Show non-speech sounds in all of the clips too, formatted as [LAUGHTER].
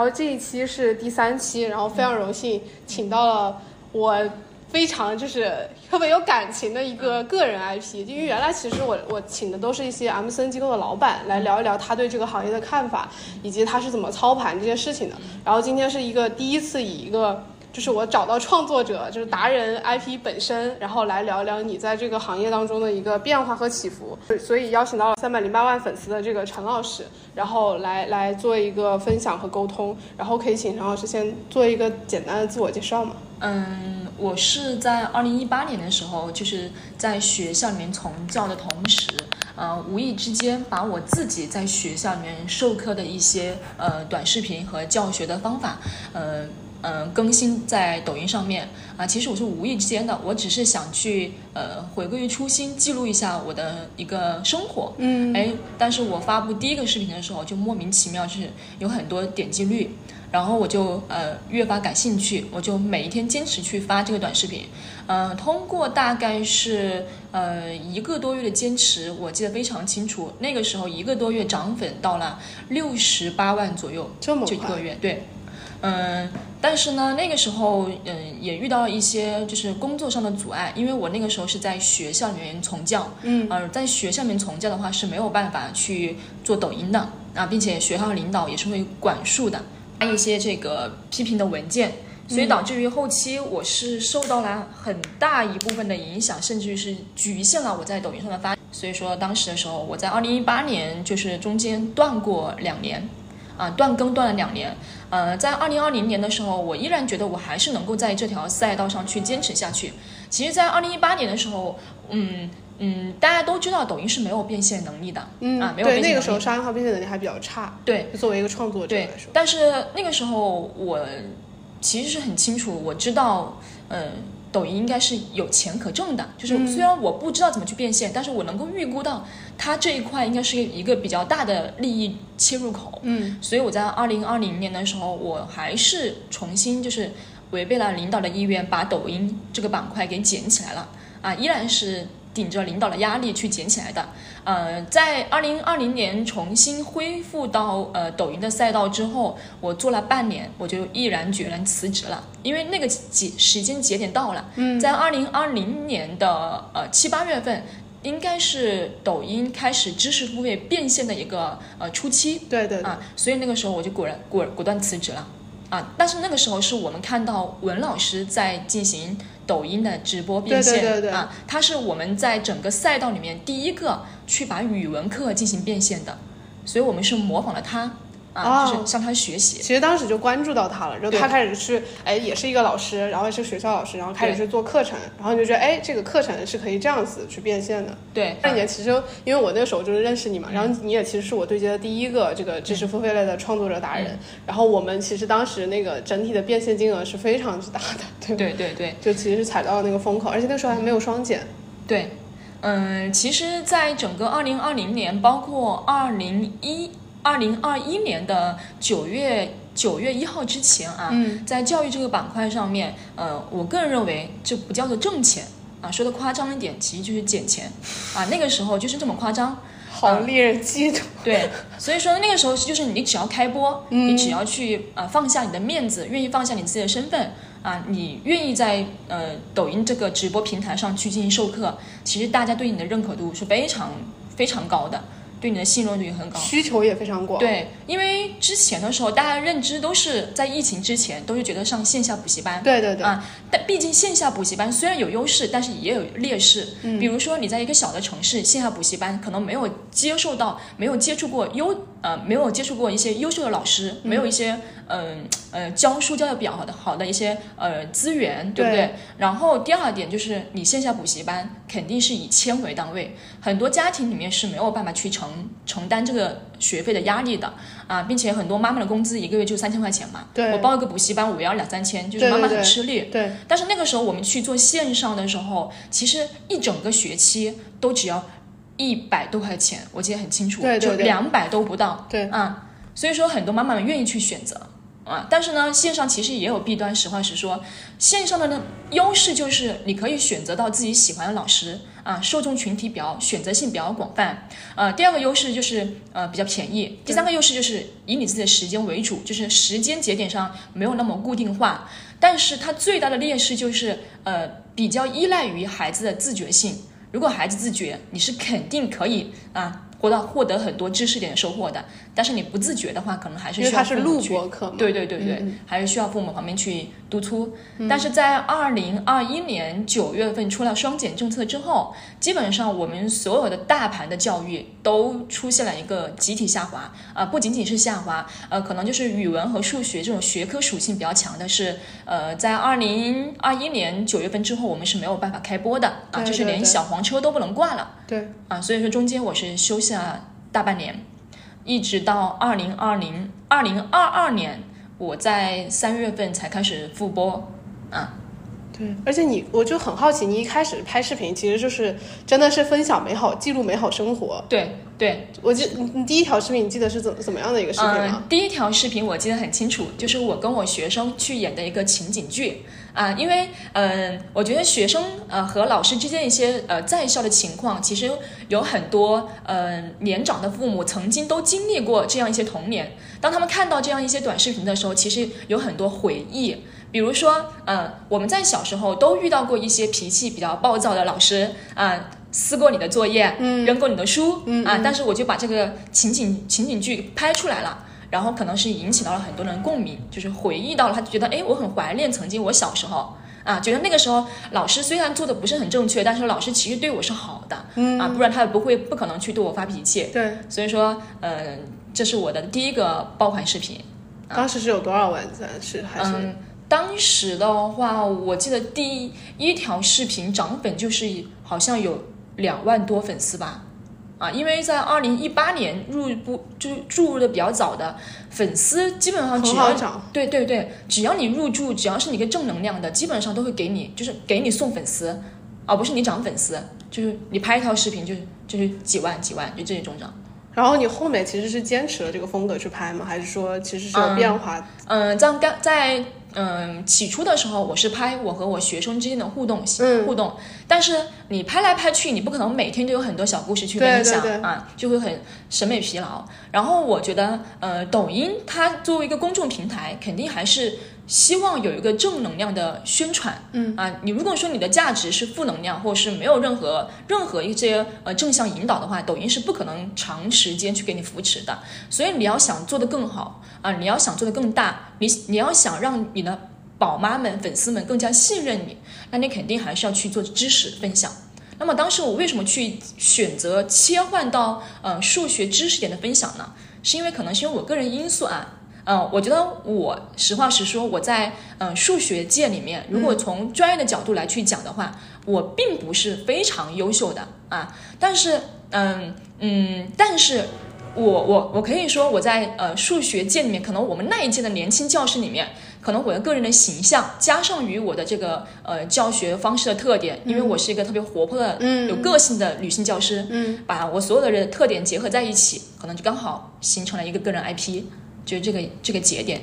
后这一期是第三期，然后非常荣幸请到了我非常就是特别有感情的一个个人 IP，因为原来其实我我请的都是一些 M C N 机构的老板来聊一聊他对这个行业的看法，以及他是怎么操盘这些事情的。然后今天是一个第一次以一个就是我找到创作者，就是达人 IP 本身，然后来聊一聊你在这个行业当中的一个变化和起伏。所以邀请到了三百零八万粉丝的这个陈老师，然后来来做一个分享和沟通。然后可以请陈老师先做一个简单的自我介绍吗？嗯，我是在二零一八年的时候，就是在学校里面从教的同时，呃，无意之间把我自己在学校里面授课的一些呃短视频和教学的方法，呃。嗯，更新在抖音上面啊，其实我是无意之间的，我只是想去呃回归于初心，记录一下我的一个生活。嗯，哎，但是我发布第一个视频的时候，就莫名其妙就是有很多点击率，然后我就呃越发感兴趣，我就每一天坚持去发这个短视频。嗯，通过大概是呃一个多月的坚持，我记得非常清楚，那个时候一个多月涨粉到了六十八万左右，这么就一个月对。嗯，但是呢，那个时候，嗯，也遇到了一些就是工作上的阻碍，因为我那个时候是在学校里面从教，嗯，呃，在学校里面从教的话是没有办法去做抖音的啊，并且学校领导也是会管束的，发一些这个批评的文件，所以导致于后期我是受到了很大一部分的影响，甚至于是局限了我在抖音上的发，所以说当时的时候，我在二零一八年就是中间断过两年。啊，断更断了两年，呃，在二零二零年的时候，我依然觉得我还是能够在这条赛道上去坚持下去。其实，在二零一八年的时候，嗯嗯，大家都知道抖音是没有变现能力的，嗯啊，没有变现能力。那个时候商业化变现能力还比较差，对，作为一个创作者来说。但是那个时候我其实是很清楚，我知道，嗯。抖音应该是有钱可挣的，就是虽然我不知道怎么去变现，但是我能够预估到它这一块应该是一个比较大的利益切入口。嗯，所以我在二零二零年的时候，我还是重新就是违背了领导的意愿，把抖音这个板块给捡起来了。啊，依然是。顶着领导的压力去捡起来的，呃，在二零二零年重新恢复到呃抖音的赛道之后，我做了半年，我就毅然决然辞职了，因为那个节时间节点到了。嗯，在二零二零年的呃七八月份，应该是抖音开始知识付费变现的一个呃初期。对对啊，所以那个时候我就果然果果断辞职了啊。但是那个时候是我们看到文老师在进行。抖音的直播变现啊，它是我们在整个赛道里面第一个去把语文课进行变现的，所以我们是模仿了他。啊，就是向他学习。其实当时就关注到他了，然后他开始去，哎，也是一个老师，然后也是学校老师，然后开始去做课程，然后你就觉得，哎，这个课程是可以这样子去变现的。对，那年其实因为我那个时候就是认识你嘛，然后你也其实是我对接的第一个这个知识付费类的创作者达人，然后我们其实当时那个整体的变现金额是非常之大的，对对对对，就其实是踩到了那个风口，而且那时候还没有双减。对，嗯，其实，在整个二零二零年，包括二零一。二零二一年的九月九月一号之前啊，在教育这个板块上面，呃，我个人认为这不叫做挣钱啊，说的夸张一点，其实就是捡钱啊。那个时候就是这么夸张，好令人嫉妒。对，所以说那个时候就是你只要开播，你只要去啊放下你的面子，愿意放下你自己的身份啊，你愿意在呃抖音这个直播平台上去进行授课，其实大家对你的认可度是非常非常高的。对你的信任度也很高，需求也非常广。对，因为之前的时候，大家认知都是在疫情之前，都是觉得上线下补习班。对对对。啊，但毕竟线下补习班虽然有优势，但是也有劣势。嗯。比如说，你在一个小的城市，线下补习班可能没有接受到，没有接触过优呃，没有接触过一些优秀的老师，没有一些嗯呃教书教的比较好的好的一些呃资源，对不对？然后第二点就是你线下补习班肯定是以千为单位，很多家庭里面是没有办法去承承担这个学费的压力的啊，并且很多妈妈的工资一个月就三千块钱嘛，对我报一个补习班我要两三千，就是妈妈很吃力。对，但是那个时候我们去做线上的时候，其实一整个学期都只要一百多块钱，我记得很清楚，就两百都不到。对啊，所以说很多妈妈们愿意去选择。啊，但是呢，线上其实也有弊端。实话实说，线上的呢优势就是你可以选择到自己喜欢的老师啊，受众群体比较选择性比较广泛。呃，第二个优势就是呃比较便宜。第三个优势就是以你自己的时间为主，就是时间节点上没有那么固定化。但是它最大的劣势就是呃比较依赖于孩子的自觉性。如果孩子自觉，你是肯定可以啊。获到获得很多知识点收获的，但是你不自觉的话，可能还是需要父母去。对对对对，还是需要父母旁边去督促。但是在二零二一年九月份出了双减政策之后，基本上我们所有的大盘的教育都出现了一个集体下滑啊，不仅仅是下滑，呃，可能就是语文和数学这种学科属性比较强的，是呃，在二零二一年九月份之后，我们是没有办法开播的啊，就是连小黄车都不能挂了。对啊，所以说中间我是休息了大半年，一直到二零二零二零二二年，我在三月份才开始复播啊。对，而且你我就很好奇，你一开始拍视频其实就是真的是分享美好、记录美好生活。对对，我记你你第一条视频你记得是怎怎么样的一个视频吗？第一条视频我记得很清楚，就是我跟我学生去演的一个情景剧。啊，因为嗯，我觉得学生呃和老师之间一些呃在校的情况，其实有很多嗯年长的父母曾经都经历过这样一些童年。当他们看到这样一些短视频的时候，其实有很多回忆。比如说，嗯，我们在小时候都遇到过一些脾气比较暴躁的老师啊，撕过你的作业，嗯，扔过你的书，嗯啊，但是我就把这个情景情景剧拍出来了。然后可能是引起到了很多人共鸣，就是回忆到了，他就觉得哎，我很怀念曾经我小时候啊，觉得那个时候老师虽然做的不是很正确，但是老师其实对我是好的，嗯啊，不然他也不会不可能去对我发脾气。对，所以说，嗯，这是我的第一个爆款视频。当时是有多少万赞？是还是？嗯，当时的话，我记得第一条视频涨粉就是好像有两万多粉丝吧。啊，因为在二零一八年入不就注入的比较早的粉丝，基本上只要对对对，只要你入驻，只要是你个正能量的，基本上都会给你，就是给你送粉丝，而不是你涨粉丝，就是你拍一条视频就就是几万几万，就这种涨。然后你后面其实是坚持了这个风格去拍吗？还是说其实是有变化？嗯，在刚在。嗯，起初的时候我是拍我和我学生之间的互动，互动。但是你拍来拍去，你不可能每天都有很多小故事去分享啊，就会很审美疲劳。然后我觉得，呃，抖音它作为一个公众平台，肯定还是。希望有一个正能量的宣传，嗯啊，你如果说你的价值是负能量，或者是没有任何任何一些呃正向引导的话，抖音是不可能长时间去给你扶持的。所以你要想做得更好啊，你要想做得更大，你你要想让你的宝妈们、粉丝们更加信任你，那你肯定还是要去做知识分享。那么当时我为什么去选择切换到呃数学知识点的分享呢？是因为可能是因为我个人因素啊。嗯，我觉得我实话实说，我在嗯数学界里面，如果从专业的角度来去讲的话，我并不是非常优秀的啊。但是，嗯嗯，但是我我我可以说我在呃数学界里面，可能我们那一届的年轻教师里面，可能我的个人的形象加上于我的这个呃教学方式的特点，因为我是一个特别活泼的、嗯有个性的女性教师，嗯，把我所有的人特点结合在一起，可能就刚好形成了一个个人 IP。就这个这个节点，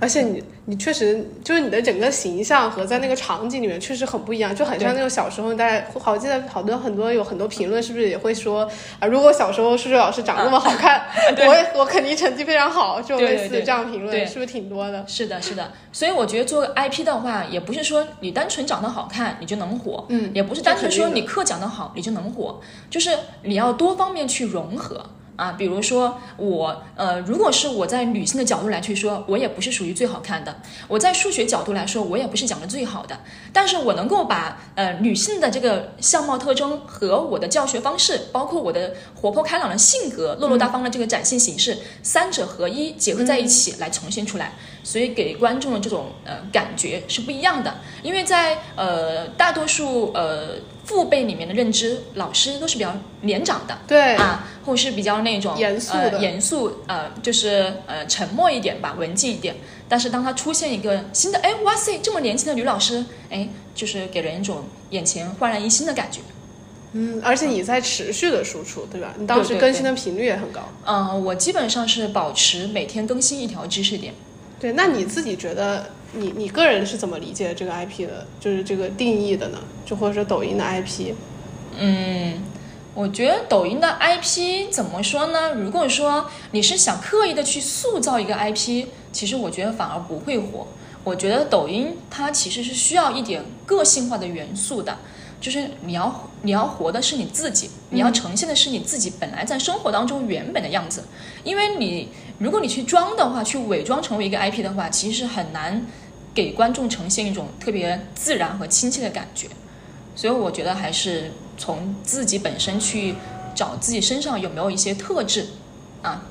而且你你确实就是你的整个形象和在那个场景里面确实很不一样，就很像那种小时候大家好记得好多很多有很多评论是不是也会说啊，如果小时候数学老师长那么好看，我我肯定成绩非常好，就类似这样评论，是不是挺多的？是的，是的。所以我觉得做 IP 的话，也不是说你单纯长得好看你就能火，嗯，也不是单纯说你课讲得好你就能火，就是你要多方面去融合。啊，比如说我，呃，如果是我在女性的角度来去说，我也不是属于最好看的；我在数学角度来说，我也不是讲的最好的。但是我能够把呃女性的这个相貌特征和我的教学方式，包括我的活泼开朗的性格、落落大方的这个展现形式，三者合一结合在一起来呈现出来，所以给观众的这种呃感觉是不一样的。因为在呃大多数呃。父辈里面的认知，老师都是比较年长的，对啊，或者是比较那种严肃的，严肃呃，就是呃沉默一点吧，文静一点。但是当他出现一个新的，哎，哇塞，这么年轻的女老师，哎，就是给人一种眼前焕然一新的感觉。嗯，而且你在持续的输出，对吧？你当时更新的频率也很高。嗯，我基本上是保持每天更新一条知识点。对，那你自己觉得？你你个人是怎么理解这个 IP 的，就是这个定义的呢？就或者说抖音的 IP？嗯，我觉得抖音的 IP 怎么说呢？如果说你是想刻意的去塑造一个 IP，其实我觉得反而不会火。我觉得抖音它其实是需要一点个性化的元素的，就是你要你要活的是你自己，你要呈现的是你自己本来在生活当中原本的样子。因为你如果你去装的话，去伪装成为一个 IP 的话，其实是很难给观众呈现一种特别自然和亲切的感觉。所以我觉得还是从自己本身去找自己身上有没有一些特质啊。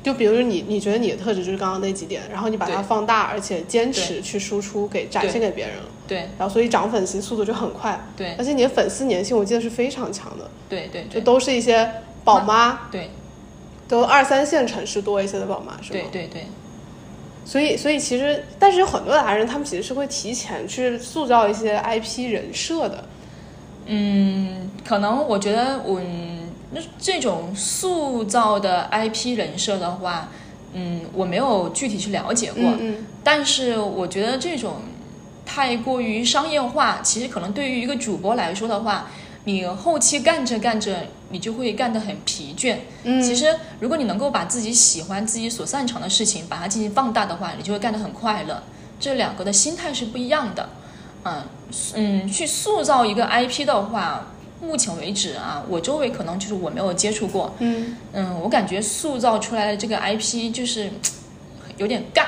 就比如说你，你觉得你的特质就是刚刚那几点，然后你把它放大，而且坚持去输出给展现给别人。了，对。然后所以涨粉丝速度就很快，对。而且你的粉丝粘性我记得是非常强的，就对对。就都是一些宝妈，对。都二三线城市多一些的宝妈，是吗？对对对，所以，所以其实，但是有很多达人，他们其实是会提前去塑造一些 IP 人设的。嗯，可能我觉得我嗯那这种塑造的 IP 人设的话，嗯，我没有具体去了解过，嗯但是我觉得这种太过于商业化，其实可能对于一个主播来说的话，你后期干着干着，你就会干得很疲倦。嗯其实如果你能够把自己喜欢、自己所擅长的事情把它进行放大的话，你就会干得很快乐。这两个的心态是不一样的。嗯嗯，去塑造一个 IP 的话，目前为止啊，我周围可能就是我没有接触过。嗯嗯，我感觉塑造出来的这个 IP 就是 [TSK] 有点尬，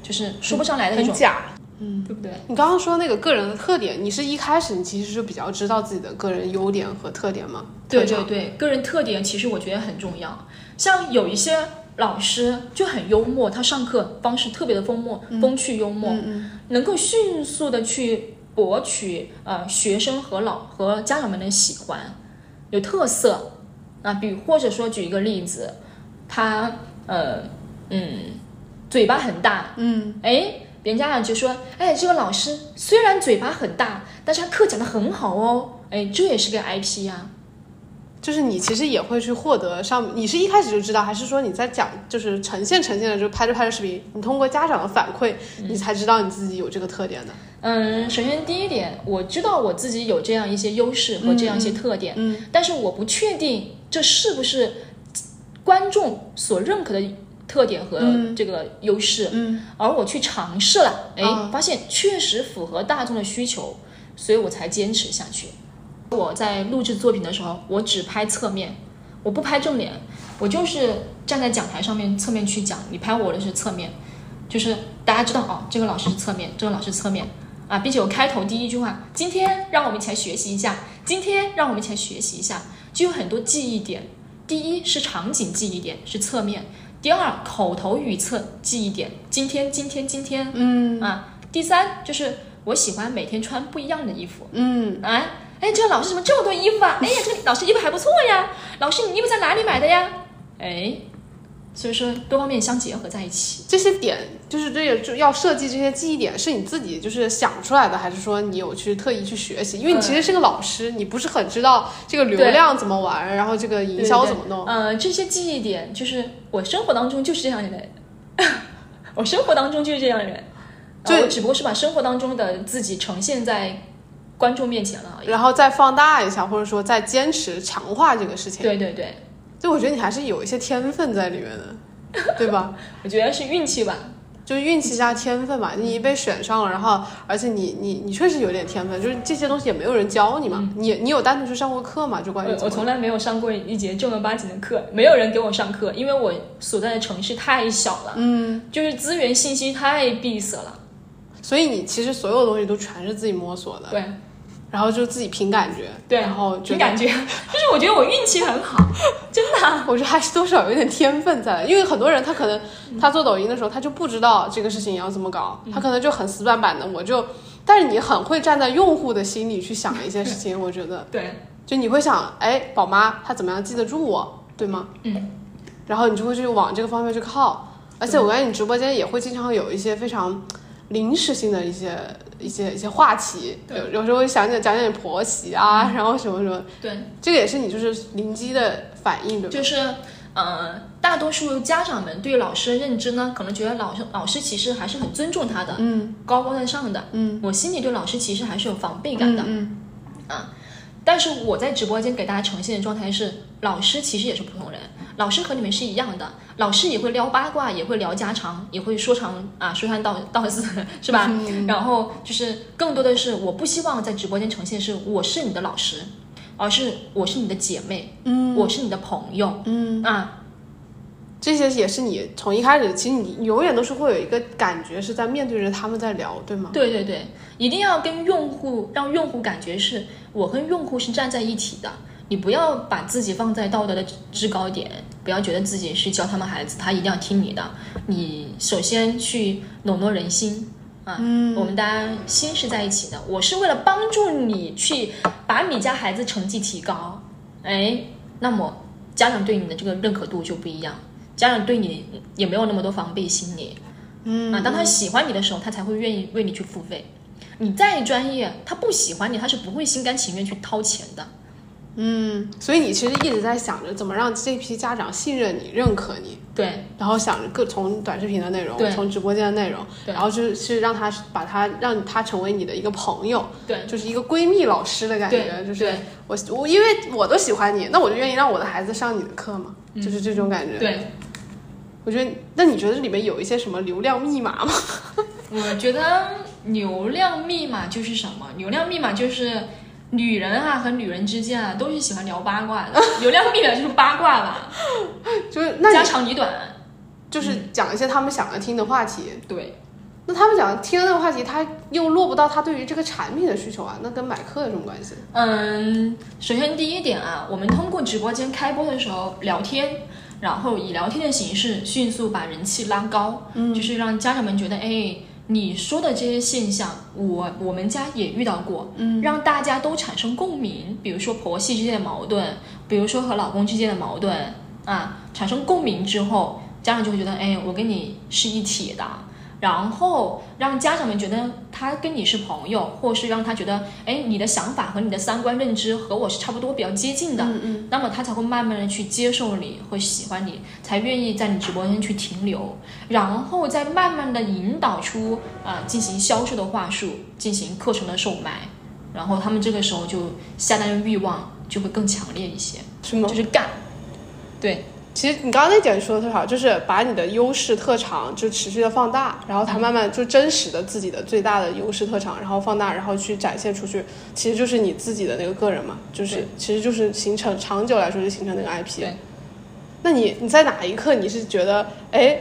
就是说不上来的那种，很假。对不对？你刚刚说那个个人的特点，你是一开始你其实就比较知道自己的个人优点和特点吗？对对对，个人特点其实我觉得很重要。像有一些老师就很幽默，他上课方式特别的风默、风趣幽默，嗯能够迅速的去博取呃学生和老和家长们的喜欢，有特色啊。比或者说举一个例子，他呃嗯嘴巴很大，嗯哎，别人家长就说，哎，这个老师虽然嘴巴很大，但是他课讲的很好哦，哎，这也是个 IP 呀、就是你其实也会去获得上，你是一开始就知道，还是说你在讲就是呈现呈现的，就拍着拍着视频，你通过家长的反馈，你才知道你自己有这个特点的？嗯，首先第一点，我知道我自己有这样一些优势和这样一些特点，嗯。但是我不确定这是不是观众所认可的特点和这个优势，嗯而我去尝试了，哎，啊发现确实符合大众的需求，所以我才坚持下去。我在录制作品的时候，我只拍侧面，我不拍正脸，我就是站在讲台上面侧面去讲。你拍我的是侧面，就是大家知道哦，这个老师是侧面，这个老师侧面啊，并且我开头第一句话，今天让我们一起来学习一下，今天让我们一起来学习一下，就有很多记忆点。第一是场景记忆点，是侧面；第二口头语测记忆点，今天今天今天嗯啊；第三就是我喜欢每天穿不一样的衣服，嗯，啊哎，这个老师怎么这么多衣服啊？哎呀，这个老师衣服还不错呀。老师，你衣服在哪里买的呀？哎，所以说多方面相结合在一起。这些点就是这个就要设计这些记忆点，是你自己就是想出来的，还是说你有去特意去学习？因为你其实是个老师，你不是很知道这个流量怎么玩，然后这个营销怎么弄。呃，这些记忆点就是我生活当中就是这样的人，[LAUGHS] 我生活当中就是这样的人。我只不过是把生活当中的自己呈现在观众面前了。然后再放大一下，或者说再坚持强化这个事情。对对对，就我觉得你还是有一些天分在里面的，对吧？[LAUGHS] 我觉得是运气吧。就是运气加天分吧，你被选上了，然后而且你你你确实有点天分，就是这些东西也没有人教你嘛，你你有单独去上过课吗？就关于我我从来没有上过一节正儿八经的课，没有人给我上课，因为我所在的城市太小了，嗯，就是资源信息太闭塞了。所以你其实所有东西都全是自己摸索的，对然后就自己凭感觉，对，然后觉得凭感觉，[LAUGHS] 就是我觉得我运气很好，[LAUGHS] 真的。啊。我觉得还是多少有点天分在，因为很多人他可能他做抖音的时候他就不知道这个事情要怎么搞，他可能就很死板板的，我就，但是你很会站在用户的心里去想一些事情，我觉得对，就你会想，哎，宝妈她怎么样记得住我，对吗？嗯，然后你就会去往这个方面去靠，而且我感觉你直播间也会经常有一些非常临时性的一些一些一些话题，对。有有时候会想讲讲婆媳啊，然后什么什么，对，这个也是你就是灵机的反应，对吧？就是呃，大多数家长们对老师的认知呢，可能觉得老师老师其实还是很尊重他的，嗯。高高在上的。嗯。我心里对老师其实还是有防备感的。嗯。啊但是我在直播间给大家呈现的状态是，老师其实也是普通人，老师和你们是一样的，老师也会聊八卦，也会聊家常，也会说长啊说三道道四，是吧？然后就是更多的是，我不希望在直播间呈现是我是你的老师，而是我是你的姐妹，嗯，我是你的朋友，嗯啊。这些也是你从一开始，其实你永远都是会有一个感觉是在面对着他们在聊，对吗？对对对，一定要跟用户让用户感觉是我跟用户是站在一起的。你不要把自己放在道德的制高点，不要觉得自己是教他们孩子，他一定要听你的。你首先去笼络人心啊，我们大家心是在一起的。我是为了帮助你去把你家孩子成绩提高，哎，那么家长对你的这个认可度就不一样。家长对你也没有那么多防备心理，嗯啊，当他喜欢你的时候，他才会愿意为你去付费。你再专业，他不喜欢你，他是不会心甘情愿去掏钱的。嗯，所以你其实一直在想着怎么让这批家长信任你、认可你。对，然后想着各从短视频的内容，从直播间的内容，然后就是让他把他让他成为你的一个朋友，对，就是一个闺蜜老师的感觉，就是我我因为我都喜欢你，那我就愿意让我的孩子上你的课嘛，就是这种感觉。对。我觉得，那你觉得这里面有一些什么流量密码吗？[LAUGHS] 我觉得流量密码就是什么？流量密码就是女人啊和女人之间啊都是喜欢聊八卦的。流量密码就是八卦吧，[LAUGHS] 就是家长里短，就是讲一些他们想要听的话题。对，那他们想听的那个话题，他又落不到他对于这个产品的需求啊，那跟买课有什么关系？嗯，首先第一点啊，我们通过直播间开播的时候聊天。然后以聊天的形式迅速把人气拉高，嗯，就是让家长们觉得，哎，你说的这些现象，我我们家也遇到过，嗯，让大家都产生共鸣。比如说婆媳之间的矛盾，比如说和老公之间的矛盾，啊，产生共鸣之后，家长就会觉得，哎，我跟你是一体的。然后让家长们觉得他跟你是朋友，或是让他觉得，哎，你的想法和你的三观认知和我是差不多，比较接近的。嗯嗯。那么他才会慢慢的去接受你，会喜欢你，才愿意在你直播间去停留，然后再慢慢的引导出啊，进行销售的话术，进行课程的售卖，然后他们这个时候就下单的欲望就会更强烈一些。是吗？就是干。对。其实你刚刚那点说的特好，就是把你的优势特长就持续的放大，然后它慢慢就真实的自己的最大的优势特长，然后放大，然后去展现出去，其实就是你自己的那个个人嘛，就是其实就是形成长久来说就形成那个 IP。对。那你你在哪一刻你是觉得哎，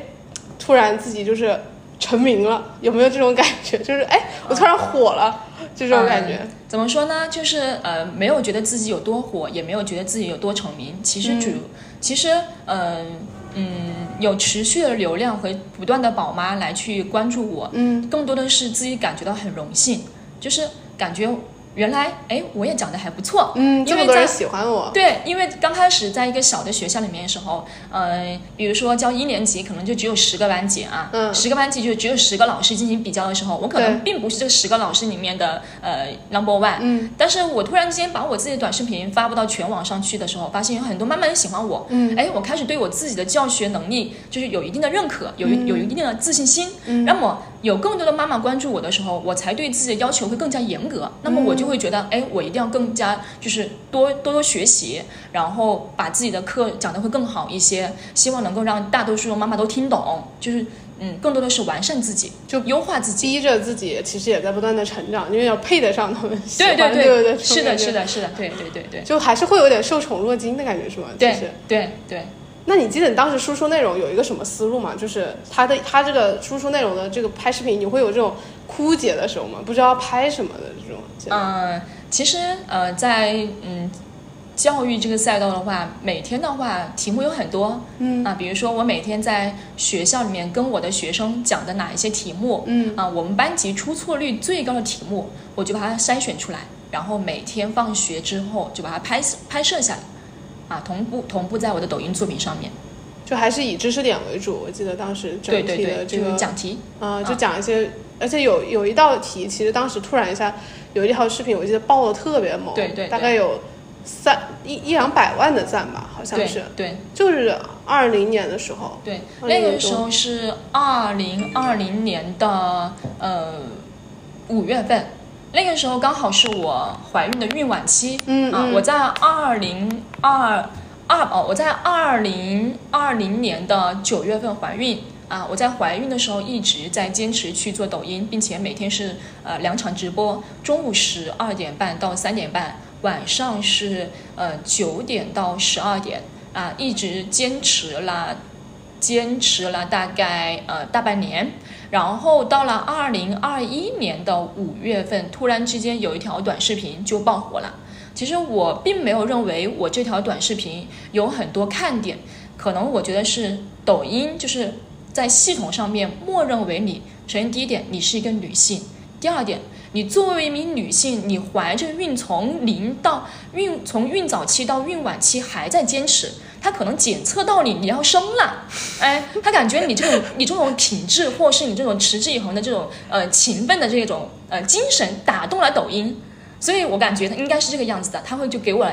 突然自己就是成名了？有没有这种感觉？就是哎，我突然火了，就这种感觉。怎么说呢？就是呃，没有觉得自己有多火，也没有觉得自己有多成名。其实主。其实，嗯嗯，有持续的流量和不断的宝妈来去关注我，嗯，更多的是自己感觉到很荣幸，就是感觉。原来，哎，我也讲的还不错，嗯，这么多人喜欢我。对，因为刚开始在一个小的学校里面的时候，呃，比如说教一年级，可能就只有十个班级啊，嗯，十个班级就只有十个老师进行比较的时候，我可能并不是这十个老师里面的呃 number one，嗯，但是我突然之间把我自己的短视频发布到全网上去的时候，发现有很多妈妈喜欢我，嗯，哎，我开始对我自己的教学能力就是有一定的认可，有有一定的自信心，嗯，那么。有更多的妈妈关注我的时候，我才对自己的要求会更加严格。那么我就会觉得，哎，我一定要更加就是多多多学习，然后把自己的课讲得会更好一些，希望能够让大多数的妈妈都听懂。就是嗯，更多的是完善自己，就优化自己，逼着自己，其实也在不断的成长，因为要配得上他们。对对对对，是的，[LAUGHS] 是的，是的，对对对对，就还是会有点受宠若惊的感觉，是吗？对对对。那你记得你当时输出内容有一个什么思路吗？就是他的他这个输出内容的这个拍视频，你会有这种枯竭的时候吗？不知道拍什么的这种。嗯，其实呃，在嗯教育这个赛道的话，每天的话题目有很多，嗯啊，比如说我每天在学校里面跟我的学生讲的哪一些题目，嗯啊，我们班级出错率最高的题目，我就把它筛选出来，然后每天放学之后就把它拍拍摄下来。啊，同步同步在我的抖音作品上面，就还是以知识点为主。我记得当时整体的这个讲题，啊，就讲一些，而且有有一道题，其实当时突然一下有一条视频，我记得爆的特别猛，对对，大概有三一一两百万的赞吧，好像是，对，就是二零年的时候，对，那个时候是二零二零年的呃五月份。那个时候刚好是我怀孕的孕晚期，啊，嗯嗯我在二零二二哦，我在二零二零年的九月份怀孕。啊，我在怀孕的时候一直在坚持去做抖音，并且每天是呃两场直播，中午十二点半到三点半，晚上是呃九点到十二点啊，一直坚持了坚持了大概呃大半年，然后到了二零二一年的五月份，突然之间有一条短视频就爆火了。其实我并没有认为我这条短视频有很多看点，可能我觉得是抖音就是在系统上面默认为你，首先第一点你是一个女性，第二点你作为一名女性，你怀着孕从零到孕从孕早期到孕晚期还在坚持，他可能检测到你你要生了，哎，他感觉你这种 [LAUGHS] 你这种品质，或是你这种持之以恒的这种呃勤奋的这种呃精神打动了抖音，所以我感觉他应该是这个样子的，他会就给我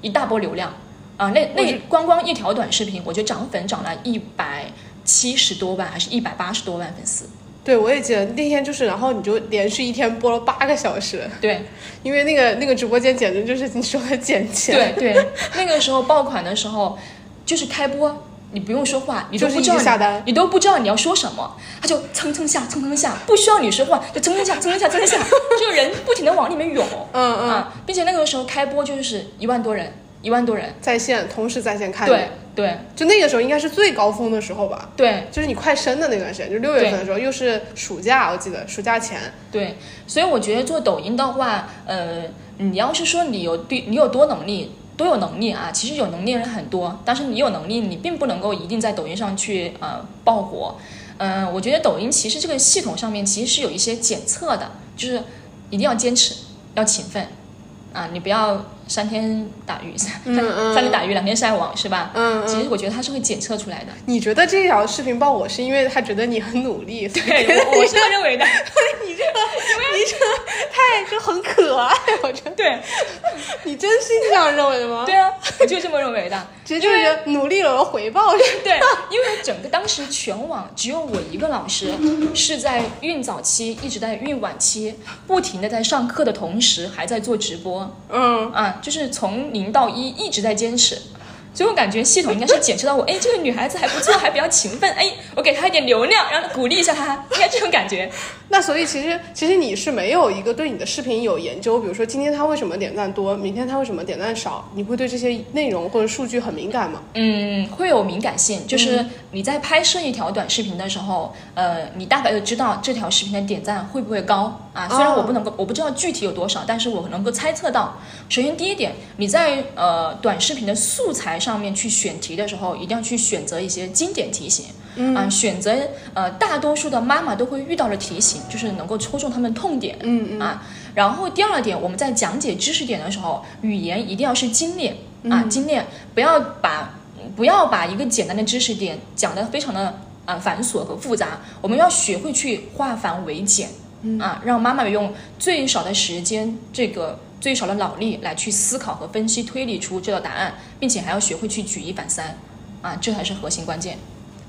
一大波流量。啊、那那光光一条短视频，我就涨粉涨了一百七十多万，还是一百八十多万粉丝，对，我也记得那天就是，然后你就连续一天播了八个小时，对。因为那个那个直播间简直就是你说的捡钱，对对，那个时候爆款的时候，就是开播，你不用说话，你都不知道你直下单。你都不知道你要说什么，他就蹭蹭下蹭蹭下，不需要你说话，就蹭蹭下蹭蹭下蹭蹭下，就人不停的往里面涌，嗯嗯，啊，并且那个时候开播就是一万多人，一万多人，在线同时在线看。你，对对。就那个时候应该是最高峰的时候吧，对。就是你快生的那段时间，就六月份的时候，又是暑假，我记得暑假前，对，所以我觉得做抖音的话，呃，你要是说你有对你有多能力。多有能力啊，其实有能力的人很多，但是你有能力，你并不能够一定在抖音上去呃爆火。嗯、我觉得抖音其实这个系统上面其实是有一些检测的，就是一定要坚持，要勤奋。啊，你不要三天打鱼三三天打鱼两天晒网是吧？嗯其实我觉得他是会检测出来的。你觉得这条视频爆我是因为他觉得你很努力，对，我我是这么认为的。[LAUGHS] 你这个你这个太就很可爱，[LAUGHS] 我觉得对你真心这样认为的吗？[LAUGHS] 对啊，我就这么认为的。其实就是努力有了有回报，对，因为整个当时全网只有我一个老师是在孕早期一直在孕晚期，不停的在上课的同时还在做直播嗯，啊，就是从零到一一直在坚持。所以我感觉系统应该是检测到我，哎，这个女孩子还不错，还比较勤奋，哎，我给她一点流量，然后鼓励一下她，应该这种感觉。[LAUGHS] 那所以其实其实你是没有一个对你的视频有研究，比如说今天她为什么点赞多，明天她为什么点赞少，你会对这些内容或者数据很敏感吗？嗯，会有敏感性，就是你在拍摄一条短视频的时候，呃，你大概就知道这条视频的点赞会不会高啊。虽然我不能够，我不知道具体有多少，但是我能够猜测到。首先第一点，你在呃短视频的素材上面去选题的时候，一定要去选择一些经典题型，啊，选择呃大多数的妈妈都会遇到的题型，就是能够戳中他们痛点，嗯嗯。啊。然后第二点，我们在讲解知识点的时候，语言一定要是精炼。啊，精炼，不要把不要把一个简单的知识点讲得非常的呃繁琐和复杂，我们要学会去化繁为简，啊，让妈妈用最少的时间，这个最少的脑力来去思考和分析推理出这道答案，并且还要学会去举一反三，啊，这才是核心关键。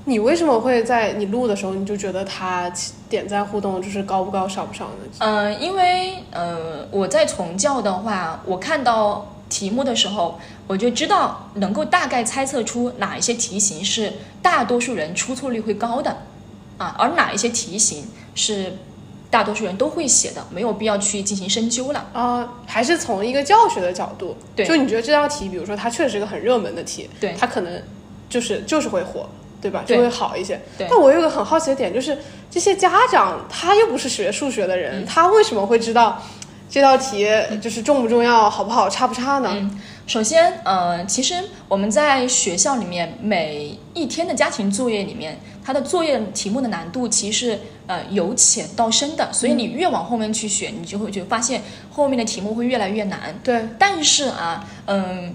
你为什么会在你录的时候你就觉得他点赞互动就是高不高少不少呢？嗯，因为呃，我在从教的话，我看到题目的时候，我就知道能够大概猜测出哪一些题型是大多数人出错率会高的，啊，而哪一些题型是大多数人都会写的，没有必要去进行深究了。啊、还是从一个教学的角度，对就你觉得这道题，比如说它确实是个很热门的题，对它可能就是就是会火，对吧？就会好一些。对但我有个很好奇的点，就是这些家长他又不是学数学的人，嗯他为什么会知道这道题就是重不重要、好不好、差不差呢？嗯首先，呃，其实我们在学校里面每一天的家庭作业里面，它的作业题目的难度其实是呃由浅到深的，所以你越往后面去选，你就会就发现后面的题目会越来越难。对，但是啊，嗯，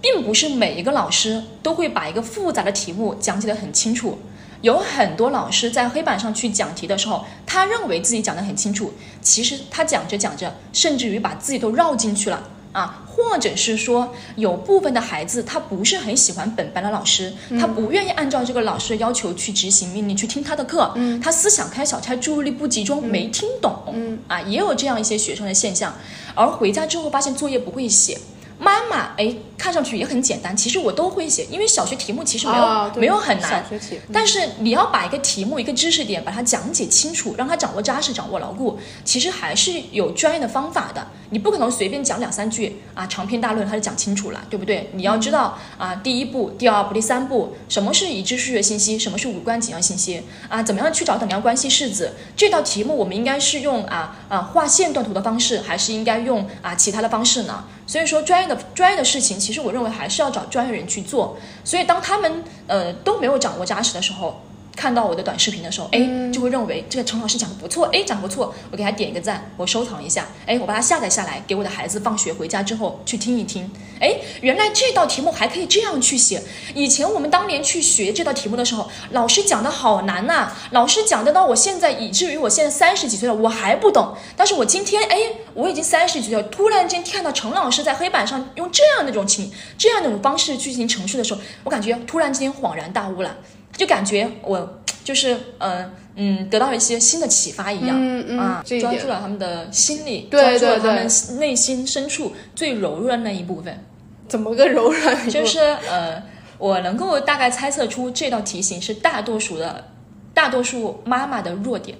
并不是每一个老师都会把一个复杂的题目讲解得很清楚。有很多老师在黑板上去讲题的时候，他认为自己讲得很清楚，其实他讲着讲着，甚至于把自己都绕进去了啊，或者是说有部分的孩子他不是很喜欢本班的老师，他不愿意按照这个老师的要求去执行命令去听他的课，嗯，他思想开小差，注意力不集中，没听懂，嗯啊，也有这样一些学生的现象，而回家之后发现作业不会写。妈妈，哎，看上去也很简单，其实我都会写，因为小学题目其实没有、啊没有很难小学题，但是你要把一个题目、一个知识点把它讲解清楚，让他掌握扎实、掌握牢固，其实还是有专业的方法的。你不可能随便讲两三句啊，长篇大论他就讲清楚了，对不对？你要知道啊，第一步、第二步、第三步，什么是已知数学信息，什么是无关紧要信息啊？怎么样去找等量关系式子？这道题目我们应该是用啊啊画线段图的方式，还是应该用啊其他的方式呢？所以说专业的专业的事情，其实我认为还是要找专业人去做。所以当他们呃都没有掌握扎实的时候，看到我的短视频的时候，哎，就会认为这个陈老师讲的不错，哎，讲的不错，我给他点一个赞，我收藏一下，哎，我把它下载下来，给我的孩子放学回家之后去听一听，哎，原来这道题目还可以这样去写。以前我们当年去学这道题目的时候，老师讲的好难呐、老师讲的到我现在，以至于我现在三十几岁了，我还不懂。但是我今天，哎，我已经三十几岁了，突然间看到陈老师在黑板上用这样的一种情，这样的一种方式去进行陈述的时候，我感觉突然之间恍然大悟了，就感觉我就是呃嗯得到了一些新的启发一样。嗯嗯抓住了他们的心理，对对对抓住了他们内心深处最柔软的那一部分。怎么个柔软？就是呃，我能够大概猜测出这道题型是大多数的大多数妈妈的弱点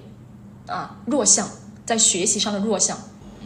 啊，弱项，在学习上的弱项。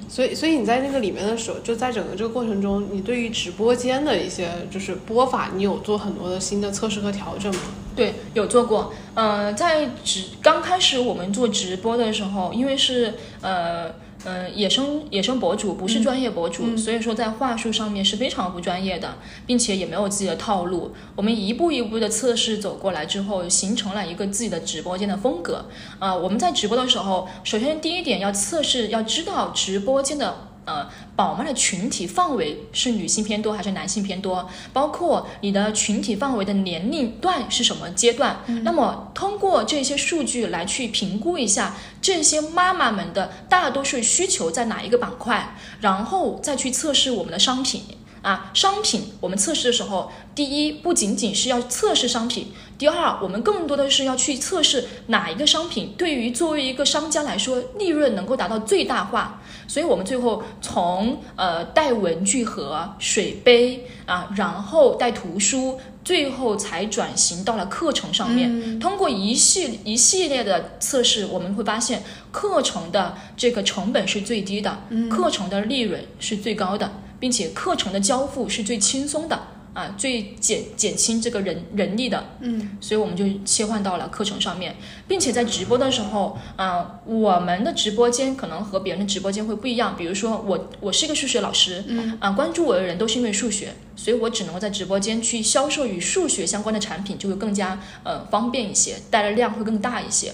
所以，所以你在那个里面的时候，就在整个这个过程中，你对于直播间的一些就是播法，你有做很多的新的测试和调整吗？对，有做过。呃，在直刚开始我们做直播的时候，因为是呃呃野生野生博主，不是专业博主，所以说在话术上面是非常不专业的，并且也没有自己的套路。我们一步一步的测试走过来之后，形成了一个自己的直播间的风格。啊、我们在直播的时候，首先第一点要测试，要知道直播间的。呃，宝妈的群体范围是女性偏多还是男性偏多？包括你的群体范围的年龄段是什么阶段？那么通过这些数据来去评估一下这些妈妈们的大多数需求在哪一个板块，然后再去测试我们的商品。啊，商品我们测试的时候，第一不仅仅是要测试商品，第二我们更多的是要去测试哪一个商品对于作为一个商家来说，利润能够达到最大化。所以我们最后从呃带文具盒、水杯啊，然后带图书，最后才转型到了课程上面。通过一系一系列的测试，我们会发现课程的这个成本是最低的，课程的利润是最高的，并且课程的交付是最轻松的。啊，最减减轻这个人人力的，嗯，所以我们就切换到了课程上面，并且在直播的时候，啊、我们的直播间可能和别人的直播间会不一样。比如说我我是一个数学老师，嗯，啊、关注我的人都是因为数学，所以我只能够在直播间去销售与数学相关的产品，就会更加呃方便一些，带的量会更大一些，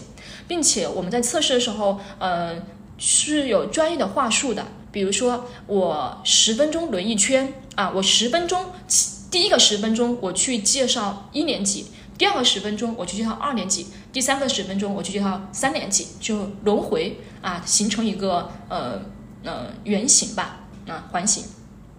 并且我们在测试的时候，呃，是有专业的话术的。比如说，我十分钟轮一圈啊，我十分钟第一个十分钟我去介绍一年级，第二个十分钟我去介绍二年级，第三个十分钟我去介绍三年级，就轮回啊，形成一个呃呃圆形吧，啊环形。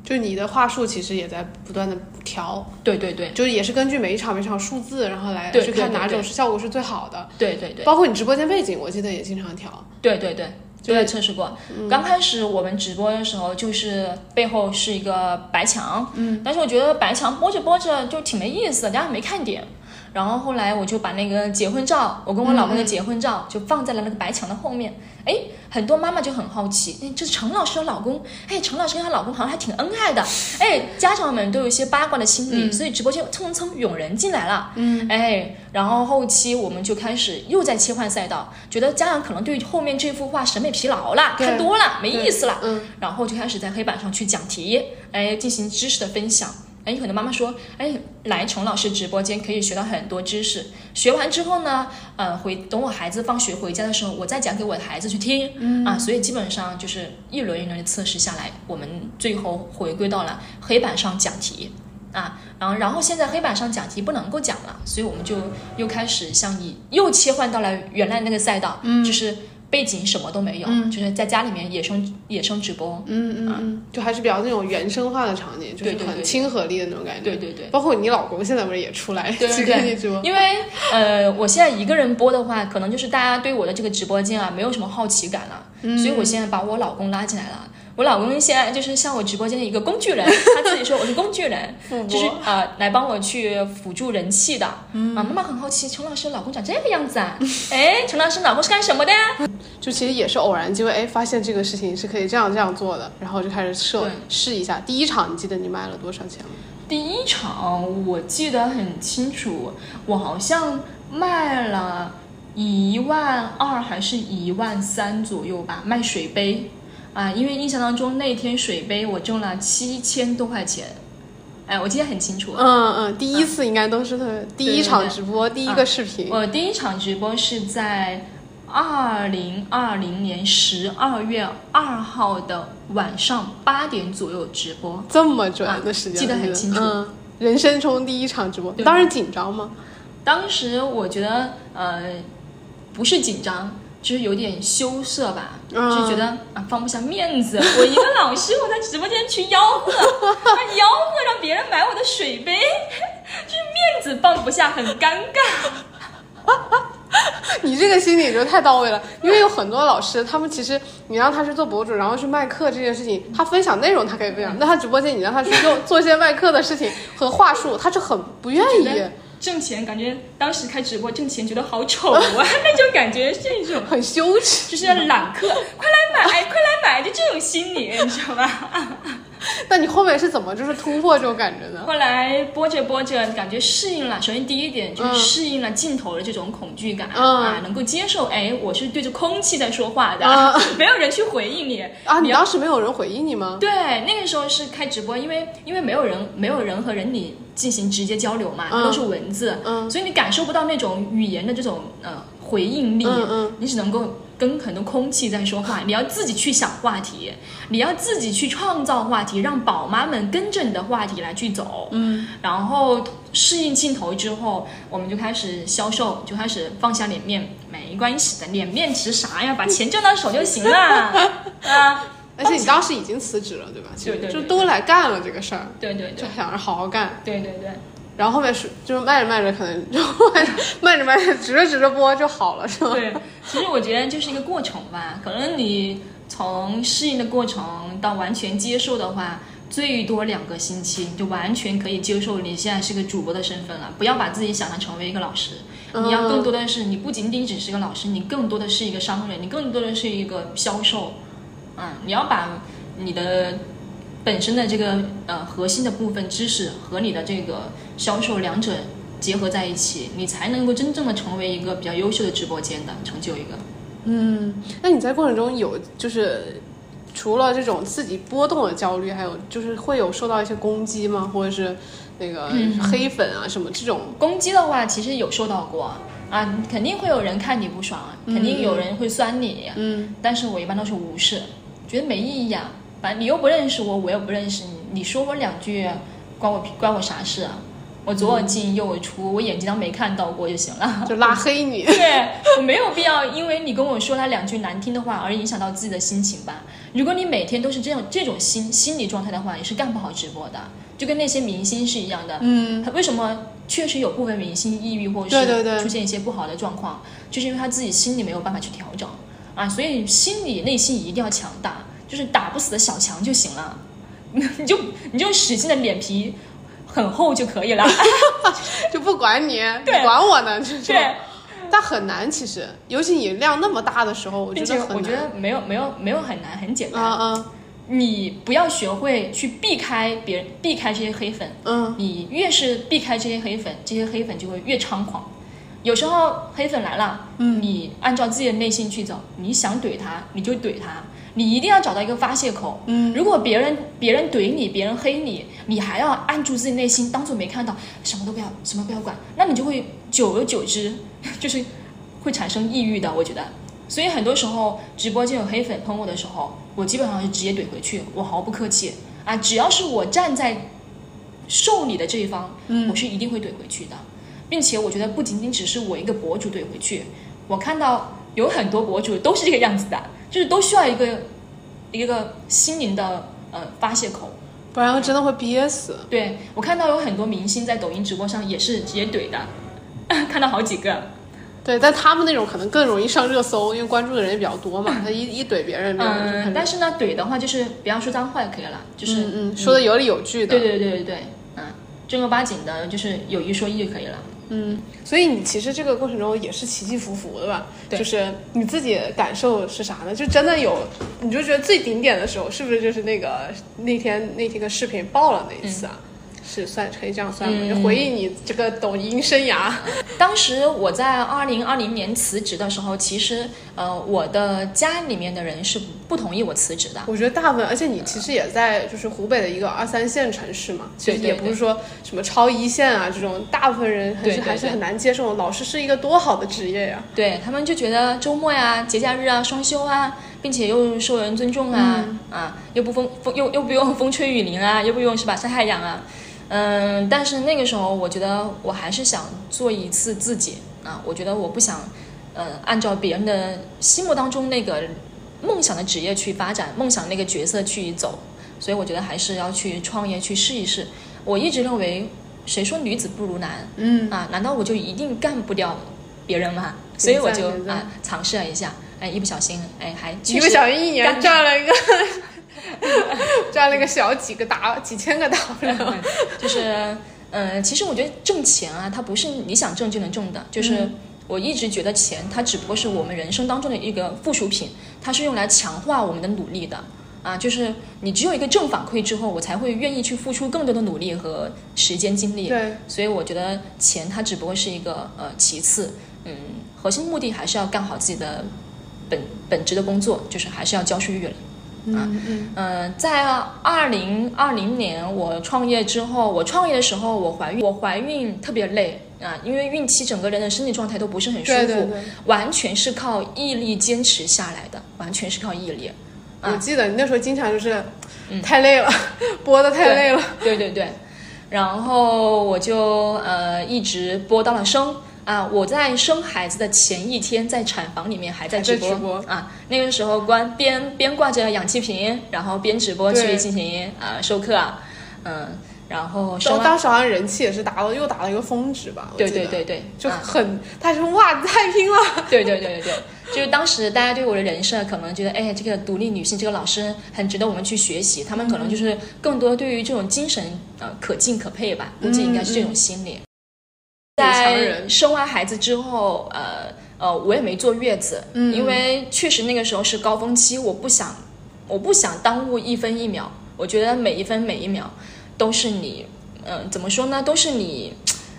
就你的话术其实也在不断的调，对对对就也是根据每一场每一场数字，然后来对去看哪种是效果是最好的。对对对包括你直播间背景，我记得也经常调。对对对，就都在测试过。刚开始我们直播的时候，就是背后是一个白墙，嗯，但是我觉得白墙播着播着就挺没意思的，大家没看点。然后后来我就把那个结婚照，我跟我老公的结婚照就放在了那个白墙的后面。哎，很多妈妈就很好奇，哎，这是陈老师的老公，哎，陈老师跟她老公好像还挺恩爱的，哎，家长们都有一些八卦的心理，所以直播间蹭蹭涌人进来了，嗯，哎，然后后期我们就开始又在切换赛道，觉得家长可能对后面这幅画审美疲劳了，看多了没意思了，嗯，然后就开始在黑板上去讲题，哎，进行知识的分享。哎，有很多妈妈说，哎，来陈老师直播间可以学到很多知识。学完之后呢，呃，回等我孩子放学回家的时候，我再讲给我的孩子去听。嗯啊，所以基本上就是一轮一轮的测试下来，我们最后回归到了黑板上讲题。啊，然后然后现在黑板上讲题不能够讲了，所以我们就又开始像你又切换到了原来那个赛道，嗯，就是背景什么都没有，就是在家里面野生野生直播。嗯嗯嗯，就还是比较那种原生化的场景，就是很亲和力的那种感觉。对对对。包括你老公现在不是也出来对去对对跟你直播？因为呃，我现在一个人播的话，可能就是大家对我的这个直播间啊没有什么好奇感了，所以我现在把我老公拉进来了。我老公现在就是像我直播间的一个工具人，[LAUGHS] 他自己说我是工具人，[LAUGHS] 就是呃来帮我去辅助人气的。啊，妈妈很好奇，陈老师老公长这个样子啊？哎，陈老师老公是干什么的呀？[LAUGHS] 就其实也是偶然机会，哎，发现这个事情是可以这样这样做的，然后就开始设试一下。第一场你记得你卖了多少钱吗？第一场我记得很清楚，我好像卖了一万二还是一万三左右吧，卖水杯啊，因为印象当中那天水杯我挣了七千多块钱，哎，我记得很清楚。嗯嗯，第一次应该都是特别第一场直播，第一个视频。我第一场直播是在二零二零年十二月二号的晚上八点左右直播。这么准的时间、啊记得很清楚嗯，人生中第一场直播，当时紧张吗？当时我觉得呃不是紧张，就是有点羞涩吧，嗯就觉得啊放不下面子。[LAUGHS] 我一个老师，我在直播间去吆喝，[LAUGHS] 啊吆喝让别人买我的水杯，[LAUGHS] 就是面子放不下，很尴尬。你这个心理就太到位了，因为有很多老师，他们其实你让他去做博主，然后去卖课这件事情，他分享内容他可以分享，那他直播间你让他去做做一些卖课的事情和话术，他就很不愿意挣钱，感觉当时开直播挣钱，觉得好丑啊，[LAUGHS] 那种感觉是一种。很羞耻。就是要揽客，[LAUGHS] 快来买，快来买，就这种心理，你知道吧？[LAUGHS] 那你后面是怎么就是突破这种感觉的？后来播着播着，感觉适应了。首先第一点就是适应了镜头的这种恐惧感、嗯啊，能够接受，哎，我是对着空气在说话的，嗯 [LAUGHS] 没有人去回应你啊，你要当时没有人回应你吗？对，那个时候是开直播，因为因为没有人没有人和人你进行直接交流嘛，它都是文字，嗯所以你感受不到那种语言的这种呃回应力，你只能够跟很多空气在说话，你要自己去想话题，你要自己去创造话题，让宝妈们跟着你的话题来去走，嗯，然后适应镜头之后，我们就开始销售，就开始放下脸面，没关系的，脸面值啥呀？把钱挣到手就行了 [LAUGHS] 啊！而且你当时已经辞职了，对吧？其实对对对就都来干了这个事儿，对对对就想着好好干。对对对。然后后面是就是卖着卖着，可能就卖着卖着，直着直着播就好了，是吗？对，其实我觉得就是一个过程吧。可能你从适应的过程到完全接受的话，最多两个星期，你就完全可以接受你现在是个主播的身份了。不要把自己想象成为一个老师，你要更多的是，你不仅仅只是个老师，你更多的是一个商人，你更多的是一个销售。嗯，你要把你的本身的这个呃核心的部分知识和你的这个销售两者结合在一起，你才能够真正的成为一个比较优秀的直播间的，成就一个。嗯，那你在过程中有就是除了这种自己波动的焦虑，还有就是会有受到一些攻击吗？或者是那个黑粉啊什么这种？攻击的话，其实有受到过啊，肯定会有人看你不爽，肯定有人会酸你，嗯，但是我一般都是无视，觉得没意义啊。反正你又不认识我，我又不认识你，你说我两句，关我关我啥事啊？我左耳进右耳出，我眼睛当没看到过就行了。[LAUGHS] 就拉黑你。[LAUGHS] 对我没有必要，因为你跟我说了两句难听的话而影响到自己的心情吧。如果你每天都是这样这种心心理状态的话，也是干不好直播的。就跟那些明星是一样的，嗯，他为什么确实有部分明星抑郁或者是出现一些不好的状况，就是因为他自己心里没有办法去调整啊，所以心理内心一定要强大，就是打不死的小强就行了，[LAUGHS] 你就你就使劲的脸皮很厚就可以了。[LAUGHS] 就不管你，管我呢，这种。对，但很难，其实，尤其你量那么大的时候，我觉得很难。我觉得没有没有没有很难，很简单。啊啊你不要学会去避开别人，避开这些黑粉。嗯你越是避开这些黑粉，这些黑粉就会越猖狂。有时候黑粉来了，嗯你按照自己的内心去走，你想怼他你就怼他，你一定要找到一个发泄口。嗯，如果别人别人怼你，别人黑你，你还要按住自己内心，当做没看到，什么都不要，什么不要管，那你就会久而久之 [LAUGHS] 就是会产生抑郁的。我觉得，所以很多时候直播间有黑粉喷我的时候，我基本上是直接怼回去，我毫不客气啊，只要是我站在受你的这一方，嗯我是一定会怼回去的，并且我觉得不仅仅只是我一个博主怼回去，我看到有很多博主都是这个样子的，就是都需要一个一个心灵的呃发泄口。不然真的会憋死。对我看到有很多明星在抖音直播上也是直接怼的，[LAUGHS] 看到好几个。对，但他们那种可能更容易上热搜，因为关注的人也比较多嘛。[LAUGHS] 他一一怼别人，别人就嗯，很但是呢，怼的话就是不要说脏话就可以了，就是嗯嗯，说的有理有据的。对对对对对，嗯，正儿八经的，就是有一说一就可以了。嗯，所以你其实这个过程中也是起起伏伏的吧？对就是你自己感受是啥呢？就真的有，你就觉得最顶点的时候，是不是就是那个那天那天个视频爆了那一次啊？是算可以这样算吗？嗯就回忆你这个抖音生涯。[LAUGHS] 当时我在二零二零年辞职的时候，其实呃，我的家里面的人是不同意我辞职的。我觉得大部分，而且你其实也在就是湖北的一个二三线城市嘛，其实也不是说什么超一线啊这种，大部分人还是还是很难接受。老师是一个多好的职业呀！对他们就觉得周末呀、节假日啊、双休啊，并且又受人尊重啊，啊，又不风风又又不用风吹雨淋啊，又不用是吧晒太阳啊，嗯，但是那个时候我觉得我还是想做一次自己啊，我觉得我不想，呃，按照别人的心目当中那个梦想的职业去发展，梦想那个角色去走，所以我觉得还是要去创业去试一试。我一直认为，谁说女子不如男？嗯，啊，难道我就一定干不掉别人吗？所以我就啊尝试了一下，哎，一不小心，哎，还确一不小心一年干赚了一个 [LAUGHS] 赚了一个小几个 W 几千个 W。就是，嗯，其实我觉得挣钱啊，它不是你想挣就能挣的，就是。我一直觉得钱，它只不过是我们人生当中的一个附属品，它是用来强化我们的努力的啊。就是你只有一个正反馈之后，我才会愿意去付出更多的努力和时间精力。对，所以我觉得钱它只不过是一个呃其次，嗯，核心目的还是要干好自己的本本职的工作，就是还是要交出去了。嗯嗯嗯，在二零二零年我创业之后，我创业的时候我怀孕，我怀孕特别累啊，因为孕期整个人的身体状态都不是很舒服，对对对。完全是靠毅力坚持下来的，完全是靠毅力。我记得你那时候经常就是太累了，[LAUGHS] 播的太累了。对对对，然后我就呃一直播到了生啊，我在生孩子的前一天，在产房里面还在直播在直播啊，那个时候关边边挂着氧气瓶，然后边直播去进行啊授课啊，嗯，然后当当时好像人气也是达到又达到一个峰值吧？对对对对，就啊很，他说哇太拼了。对对对对对，就是当时大家对我的人设可能觉得，哎，这个独立女性，这个老师很值得我们去学习。他们可能就是更多对于这种精神呃可敬可佩吧，估计应该是这种心理。在人生完孩子之后，呃呃，我也没坐月子，嗯因为确实那个时候是高峰期，我不想我不想耽误一分一秒，我觉得每一分每一秒都是你，嗯、怎么说呢，都是你。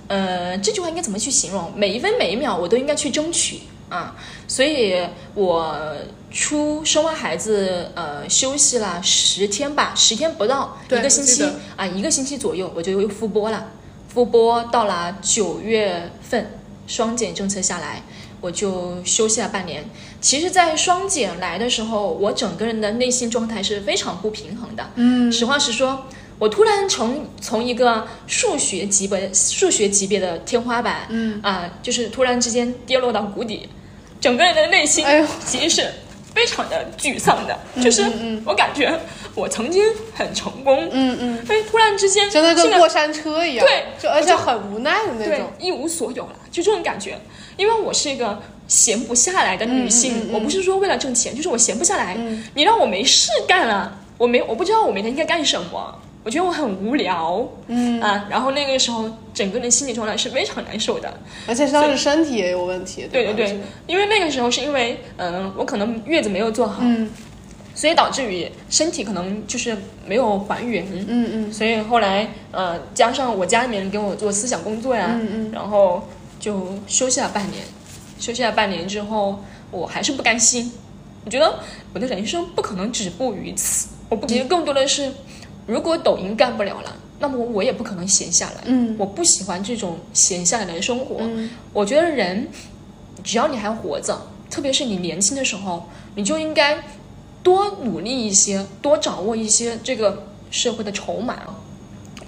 呃，这句话应该怎么去形容？每一分每一秒我都应该去争取啊，所以我出生完孩子，呃，休息了十天吧，十天不到，一个星期啊，一个星期左右我就又复播了，复播到了九月份，双减政策下来，我就休息了半年。其实，在双减来的时候，我整个人的内心状态是非常不平衡的。嗯，实话实说，我突然从从一个数学级别数学级别的天花板，嗯。啊、就是突然之间跌落到谷底，整个人的内心哎呦。其实是非常的沮丧的，就是我感觉我曾经很成功，嗯嗯，哎，突然之间真的跟过山车一样，对就而且很无奈的那对种。一无所有了，就这种感觉。因为我是一个闲不下来的女性，嗯嗯嗯嗯。我不是说为了挣钱，就是我闲不下来。嗯。你让我没事干了，我没我不知道我每天应该干什么，我觉得我很无聊，嗯，啊，然后那个时候整个人心理状态是非常难受的。而且当时身体也有问题，对对对，因为那个时候是因为嗯、我可能月子没有做好，嗯所以导致于身体可能就是没有还原。嗯嗯所以后来，呃，加上我家里面给我做思想工作呀，嗯嗯然后就休息了半年。休息了半年之后，我还是不甘心，我觉得我的人生不可能止步于此。我不，其实更多的是，如果抖音干不了了，那么我也不可能闲下来。嗯我不喜欢这种闲下来的生活。嗯我觉得人，只要你还活着，特别是你年轻的时候，你就应该多努力一些，多掌握一些这个社会的筹码。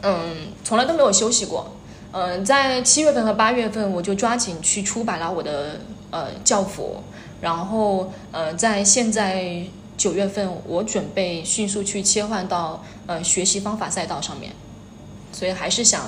嗯，从来都没有休息过。嗯，在七月份和八月份，我就抓紧去出版了我的呃教辅，然后呃，在现在九月份，我准备迅速去切换到呃学习方法赛道上面，所以还是想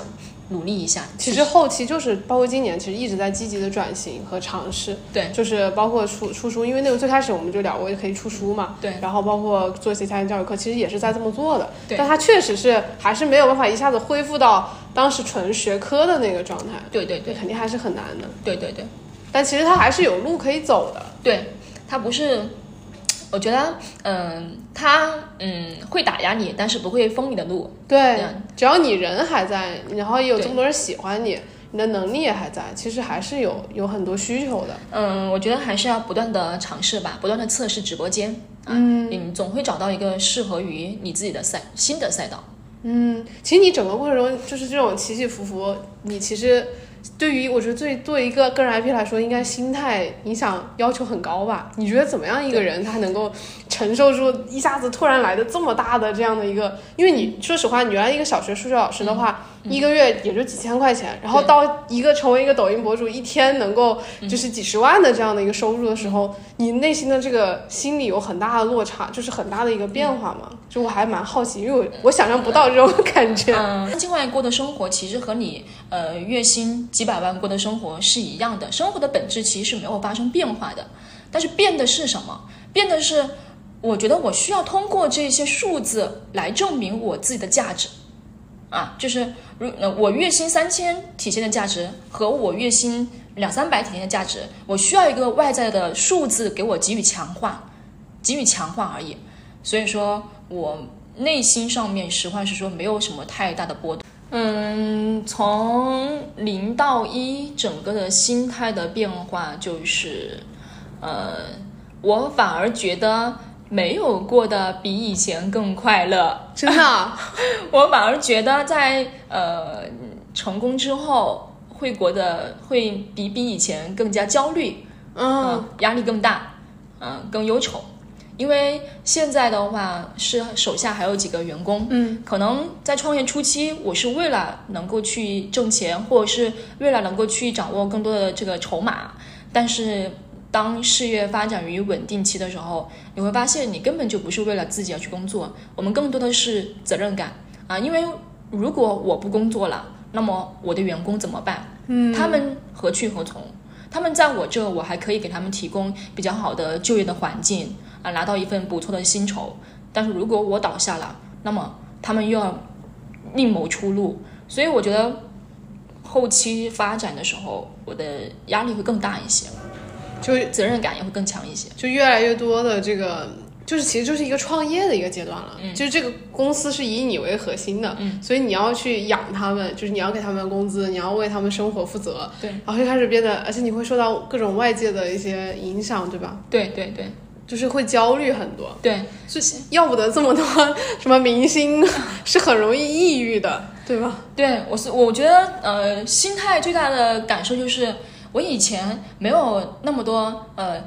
努力一下。其实后期就是包括今年，其实一直在积极的转型和尝试。对，就是包括出出书，因为那个最开始我们就聊过，可以出书嘛。对。然后包括做一些家庭教育课，其实也是在这么做的。对。但它确实是还是没有办法一下子恢复到当时纯学科的那个状态。对对对，肯定还是很难的。对对对。但其实它还是有路可以走的。对，它不是，我觉得，嗯，他嗯会打压你，但是不会封你的路。对，只要你人还在，然后也有这么多人喜欢你，你的能力也还在，其实还是有有很多需求的。嗯，我觉得还是要不断的尝试吧，不断的测试直播间。嗯，你总会找到一个适合于你自己的赛新的赛道。嗯，其实你整个过程中就是这种起起伏伏，你其实。对于我觉得，对对一个个人 IP 来说，应该心态影响要求很高吧？你觉得怎么样一个人他能够承受住一下子突然来的这么大的这样的一个？因为你说实话，你原来一个小学数学老师的话，一个月也就几千块钱，然后到一个成为一个抖音博主，一天能够就是几十万的这样的一个收入的时候，你内心的这个心理有很大的落差，就是很大的一个变化嘛？就我还蛮好奇，因为我我想象不到这种感觉。嗯，境外过的生活其实和你呃月薪。几百万过的生活是一样的，生活的本质其实是没有发生变化的，但是变的是什么？变的是，我觉得我需要通过这些数字来证明我自己的价值，啊，就是如我月薪三千体现的价值和我月薪两三百体现的价值，我需要一个外在的数字给我给予强化，给予强化而已。所以说我内心上面实话实说，没有什么太大的波动。嗯，从零到一，整个的心态的变化就是，呃，我反而觉得没有过得比以前更快乐。真的，[LAUGHS] 我反而觉得在呃成功之后会过得会比比以前更加焦虑，嗯，压力更大，嗯，更忧愁。因为现在的话是手下还有几个员工，嗯，可能在创业初期，我是为了能够去挣钱，或者是为了能够去掌握更多的这个筹码。但是当事业发展于稳定期的时候，你会发现你根本就不是为了自己而去工作，我们更多的是责任感啊。因为如果我不工作了，那么我的员工怎么办？嗯，他们何去何从？他们在我这，我还可以给他们提供比较好的就业的环境。啊，拿到一份不错的薪酬，但是如果我倒下了，那么他们又要另谋出路，所以我觉得后期发展的时候，我的压力会更大一些，就责任感也会更强一些，就越来越多的这个，就是其实就是一个创业的一个阶段了，嗯。就是这个公司是以你为核心的，嗯。所以你要去养他们，就是你要给他们工资，你要为他们生活负责，对，然后就开始变得，而且你会受到各种外界的一些影响，对吧？对对对。就是会焦虑很多，对，是要不得这么多什么明星，是很容易抑郁的，对吧？对，我是我觉得，呃，心态最大的感受就是，我以前没有那么多呃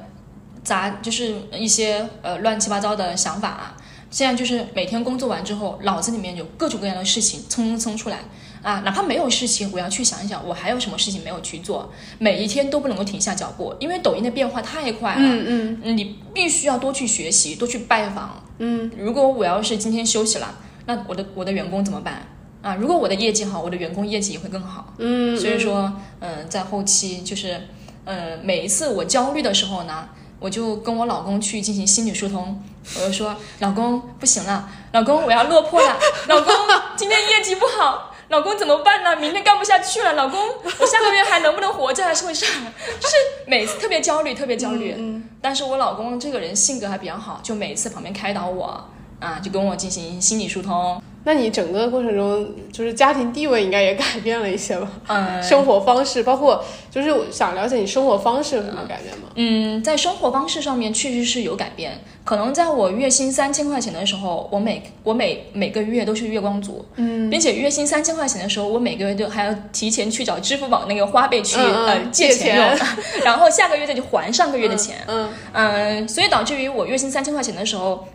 杂，就是一些呃乱七八糟的想法啊，现在就是每天工作完之后，脑子里面有各种各样的事情蹭蹭出来。啊，哪怕没有事情，我要去想一想，我还有什么事情没有去做。每一天都不能够停下脚步，因为抖音的变化太快了。嗯嗯，你必须要多去学习，多去拜访。嗯，如果我要是今天休息了，那我的我的员工怎么办？啊，如果我的业绩好，我的员工业绩也会更好。嗯，所以说，嗯，在后期就是，嗯，每一次我焦虑的时候呢，我就跟我老公去进行心理疏通，我就说，老公不行了，老公我要落魄了，老公今天业绩不好。老公怎么办呢？明天干不下去了，老公，我下个月还能不能活在社会上？[LAUGHS] 就是每次特别焦虑，特别焦虑。嗯，但是我老公这个人性格还比较好，就每次旁边开导我，啊，就跟我进行心理疏通。那你整个过程中，就是家庭地位应该也改变了一些吧？嗯，[LAUGHS] 生活方式，包括就是想了解你生活方式有什么改变吗？嗯，在生活方式上面确实是有改变。可能在我月薪三千块钱的时候，我每我每每个月都是月光族，嗯，并且月薪三千块钱的时候，我每个月都还要提前去找支付宝那个花呗去呃借钱用，[LAUGHS] 然后下个月再去还上个月的钱，嗯嗯，所以导致于我月薪三千块钱的时候。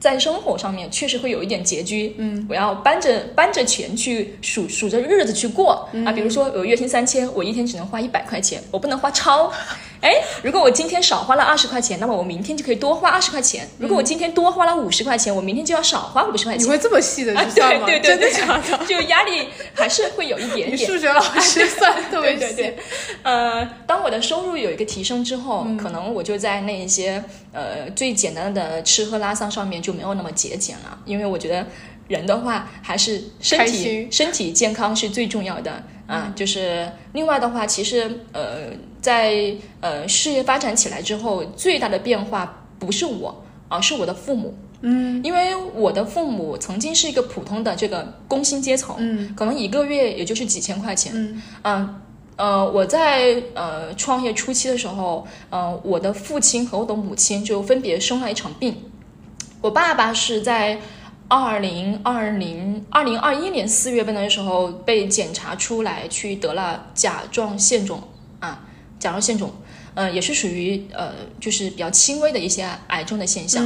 在生活上面确实会有一点拮据，嗯，我要搬着搬着钱去数数着日子去过。啊，比如说我月薪三千，我一天只能花一百块钱，我不能花超，哎，如果我今天少花了二十块钱，那么我明天就可以多花二十块钱。如果我今天多花了五十块钱，我明天就要少花五十块钱。你会这么细的啊，去算吗？对对对，真的假的？[LAUGHS] 就压力还是会有一点你点。数学老师算特别细。[LAUGHS] 对对对，呃，当我的收入有一个提升之后，可能我就在那一些呃最简单的吃喝拉撒上面就没有那么节俭了，因为我觉得人的话还是身体身体健康是最重要的啊。就是另外的话，其实呃在呃事业发展起来之后，最大的变化不是我，而是我的父母。嗯，因为我的父母曾经是一个普通的这个工薪阶层，嗯，可能一个月也就是几千块钱，嗯，呃，我在呃创业初期的时候，呃，我的父亲和我的母亲就分别生了一场病。我爸爸是在二零二零二零二一年四月份的时候被检查出来去得了甲状腺肿啊，甲状腺肿，呃，也是属于呃就是比较轻微的一些癌症的现象。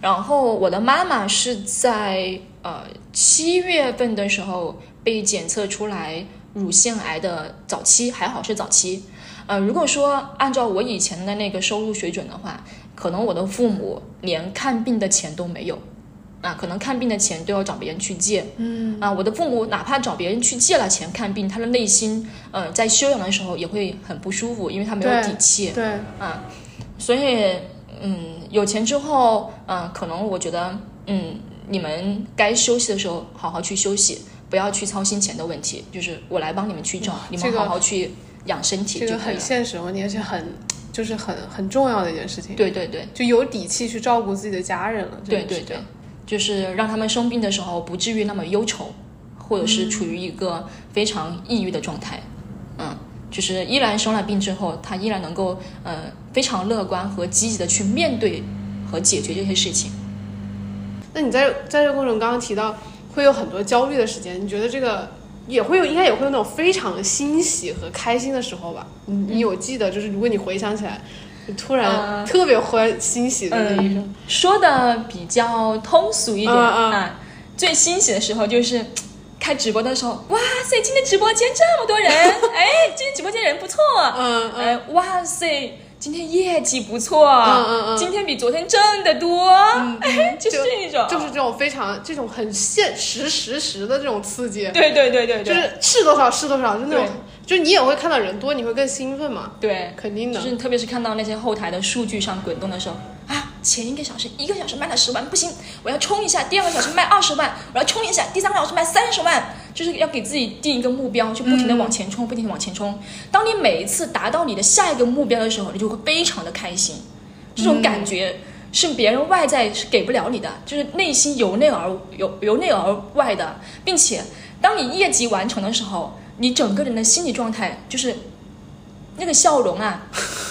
然后我的妈妈是在呃七月份的时候被检测出来乳腺癌的早期，还好是早期。呃，如果说按照我以前的那个收入水准的话，可能我的父母连看病的钱都没有，啊，可能看病的钱都要找别人去借。嗯，啊，我的父母哪怕找别人去借了钱看病，他的内心，呃，在休养的时候也会很不舒服，因为他没有底气。对，啊，所以嗯，有钱之后，嗯、可能我觉得，嗯，你们该休息的时候好好去休息，不要去操心钱的问题，就是我来帮你们去找，你们好好去养身体就可以了。现实问题，而且很就是很很重要的一件事情。，对对对就有底气去照顾自己的家人了。对对对就是让他们生病的时候不至于那么忧愁，或者是处于一个非常抑郁的状态。嗯，就是依然生了病之后，他依然能够呃非常乐观和积极的去面对和解决这些事情。那你在在这个过程刚刚提到会有很多焦虑的时间，你觉得这个也会有，应该也会有那种非常欣喜和开心的时候吧？你你有记得，就是如果你回想起来，突然呃特别欢欣喜的那一种，说的比较通俗一点、啊，最欣喜的时候就是。[TSK] 开直播的时候，哇塞，今天直播间这么多人，[LAUGHS] 哎，今天直播间人不错，嗯嗯，哎，哇塞，今天业绩不错，嗯嗯嗯。今天比昨天挣得多，哎，就是这种，就是这种非常这种很现实实时的这种刺激，对对对对对，就是是多少是多少，就那种，就是你也会看到人多，你会更兴奋嘛，对，肯定的。就是特别是看到那些后台的数据上滚动的时候啊，前一个小时一个小时卖了十万，不行，我要冲一下；第二个小时卖二十万，我要冲一下；第三个小时卖三十万，就是要给自己定一个目标，就不停的往前冲，不停的往前冲。当你每一次达到你的下一个目标的时候，你就会非常的开心，这种感觉。是别人外在是给不了你的，就是内心由内而由由内而外的，并且当你业绩完成的时候，你整个人的心理状态就是那个笑容啊，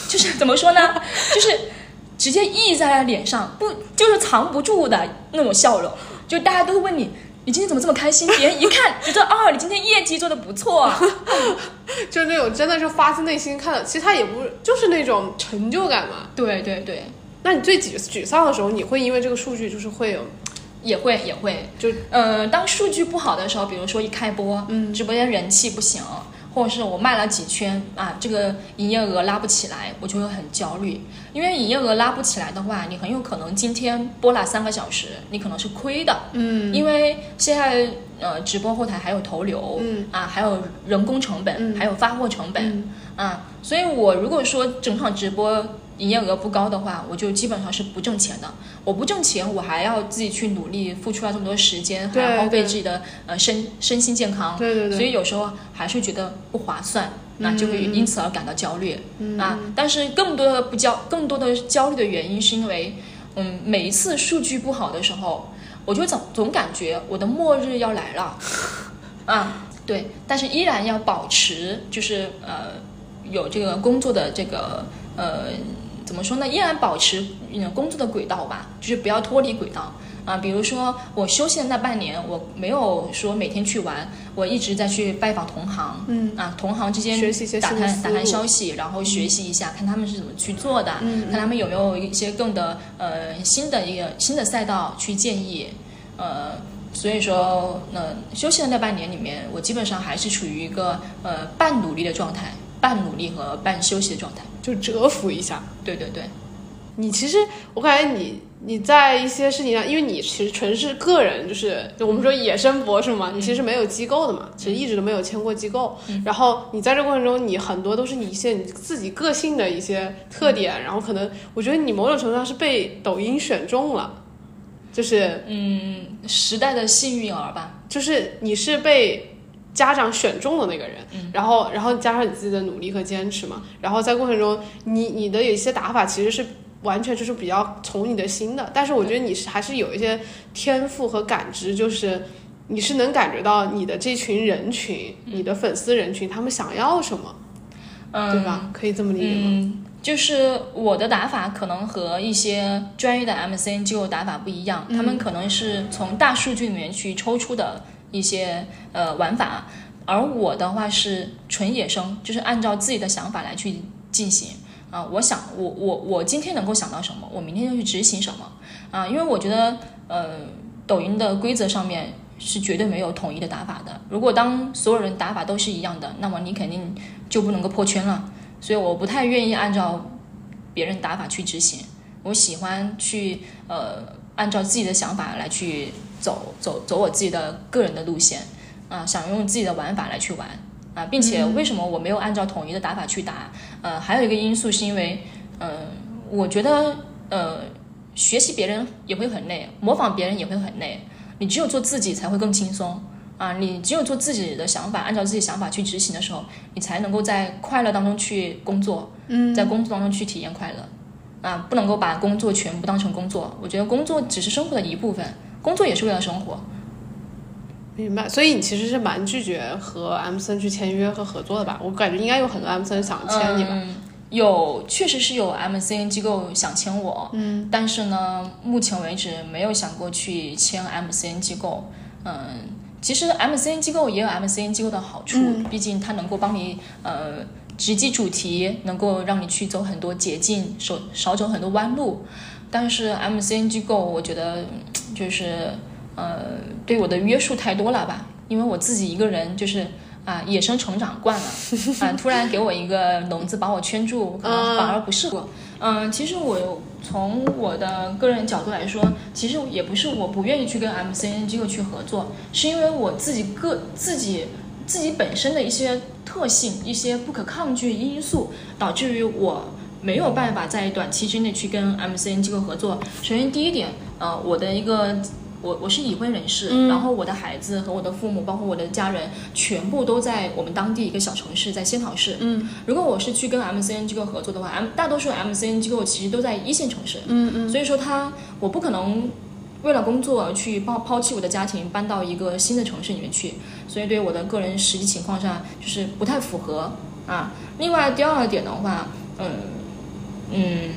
就是怎么说呢，就是直接溢在了脸上，不就是藏不住的那种笑容，就大家都会问你。你今天怎么这么开心？别人一看 [LAUGHS] 觉得哦，你今天业绩做的不错，啊 [LAUGHS] 就是那种真的是发自内心看的，其实他也不就是那种成就感嘛。对对对，那你最沮沮丧的时候，你会因为这个数据就是会有，也会也会，就呃，当数据不好的时候，比如说一开播，嗯，直播间人气不行，或者是我卖了几圈啊，这个营业额拉不起来，我就会很焦虑。因为营业额拉不起来的话，你很有可能今天播了三个小时，你可能是亏的，嗯，因为现在呃直播后台还有投流，嗯。啊，还有人工成本，还有发货成本，嗯。啊，所以我如果说整场直播营业额不高的话，我就基本上是不挣钱的。我不挣钱，我还要自己去努力，付出了这么多时间，还要耗费自己的呃身身心健康。对对对所以有时候还是觉得不划算，那就会因此而感到焦虑、啊。但是更多的不焦，更多的焦虑的原因是因为，嗯，每一次数据不好的时候，我就总总感觉我的末日要来了，[LAUGHS] 啊，对，但是依然要保持就是呃有这个工作的这个呃怎么说呢？依然保持嗯工作的轨道吧，就是不要脱离轨道。啊，比如说我休息的那半年，我没有说每天去玩，我一直在去拜访同行，嗯。啊，同行之间打探打探消息，然后学习一下，看他们是怎么去做的，嗯看他们有没有一些更的呃新的一个新的赛道去建议，呃，所以说，呃，休息的那半年里面，我基本上还是处于一个呃半努力的状态，半努力和半休息的状态。就蛰伏一下。对对对，你其实我感觉你你在一些事情上，因为你其实纯是个人，就是就我们说野生博主嘛，你其实没有机构的嘛，其实一直都没有签过机构。然后你在这过程中，你很多都是你一些你自己个性的一些特点，然后可能我觉得你某种程度上是被抖音选中了，就是嗯，时代的幸运儿吧。就是你是被家长选中的那个人，然后然后加上你自己的努力和坚持嘛，然后在过程中，你你的有一些打法其实是完全就是比较从你的心的，但是我觉得你是还是有一些天赋和感知，就是你是能感觉到你的这群人群，你的粉丝人群他们想要什么，嗯，对吧？可以这么理解吗？嗯，就是我的打法可能和一些专业的 MCN 机构打法不一样，他们可能是从大数据里面去抽出的一些呃玩法，而我的话是纯野生，就是按照自己的想法来去进行啊。我想我我我今天能够想到什么，我明天就去执行什么啊，因为我觉得呃抖音的规则上面。是绝对没有统一的打法的。如果当所有人打法都是一样的，那么你肯定就不能够破圈了。所以我不太愿意按照别人打法去执行，我喜欢去呃按照自己的想法来去走走走我自己的个人的路线啊，想用自己的玩法来去玩啊，并且为什么我没有按照统一的打法去打？呃，还有一个因素是因为，呃，我觉得呃学习别人也会很累，模仿别人也会很累，你只有做自己才会更轻松。啊，你只有做自己的想法，按照自己想法去执行的时候，你才能够在快乐当中去工作，嗯，在工作当中去体验快乐，啊，不能够把工作全部当成工作。我觉得工作只是生活的一部分，工作也是为了生活。明白，所以你其实是蛮拒绝和 M 森去签约和合作的吧？我感觉应该有很多 M 森想签你吧。嗯，有，确实是有 MCN 机构想签我，嗯，但是呢，目前为止没有想过去签 MCN 机构。嗯，其实 MCN 机构也有 MCN 机构的好处，毕竟它能够帮你呃直击主题，能够让你去走很多捷径，少少走很多弯路。但是 MCN 机构，我觉得就是呃对我的约束太多了吧，因为我自己一个人就是。啊，野生成长惯了，啊，突然给我一个笼子把我圈住，可能反而不适合。嗯，其实我从我的个人角度来说，其实也不是我不愿意去跟 MCN 机构去合作，是因为我自己个自己自己本身的一些特性、一些不可抗拒因素，导致于我没有办法在短期之内去跟 MCN 机构合作。首先第一点，呃，我的一个。我我是已婚人士，然后我的孩子和我的父母，包括我的家人，全部都在我们当地一个小城市，在仙桃市。嗯，如果我是去跟 MCN 机构合作的话，M 大多数 MCN 机构其实都在一线城市。嗯嗯，所以说他我不可能为了工作去抛抛弃我的家庭，搬到一个新的城市里面去，所以对我的个人实际情况上就是不太符合啊。另外第二点的话，嗯嗯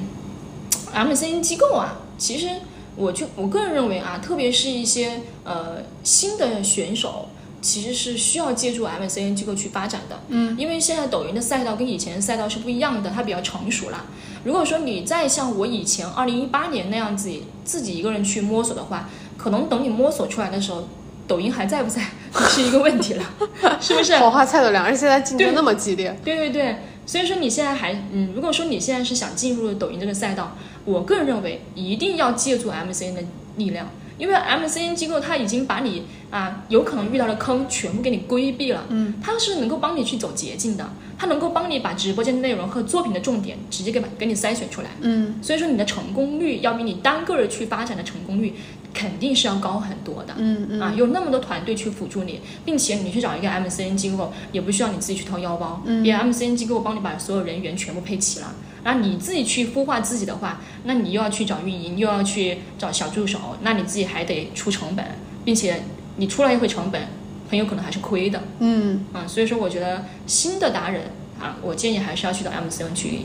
，MCN 机构啊，其实。我就我个人认为啊，特别是一些呃新的选手，其实是需要借助 MCN 机构去发展的。嗯，因为现在抖音的赛道跟以前的赛道是不一样的，它比较成熟了。如果说你再像我以前二零一八年那样子自己一个人去摸索的话，可能等你摸索出来的时候，抖音还在不在 [LAUGHS] 是一个问题了，[LAUGHS] 是不是？黄花菜的两人现在竞争那么激烈，对对对，所以说你现在还嗯，如果说你现在是想进入抖音这个赛道，我个人认为一定要借助 MCN 的力量，因为 MCN 机构它已经把你啊有可能遇到的坑全部给你规避了，嗯，它是能够帮你去走捷径的，它能够帮你把直播间的内容和作品的重点直接给把给你筛选出来，嗯，所以说你的成功率要比你单个人去发展的成功率肯定是要高很多的，嗯嗯啊，有那么多团队去辅助你，并且你去找一个 MCN 机构，也不需要你自己去掏腰包，嗯别 MCN 机构帮你把所有人员全部配齐了。然后你自己去孵化自己的话，那你又要去找运营，又要去找小助手，那你自己还得出成本，并且你出了一回成本，很有可能还是亏的。嗯啊，所以说我觉得新的达人啊，我建议还是要去到 MCN 去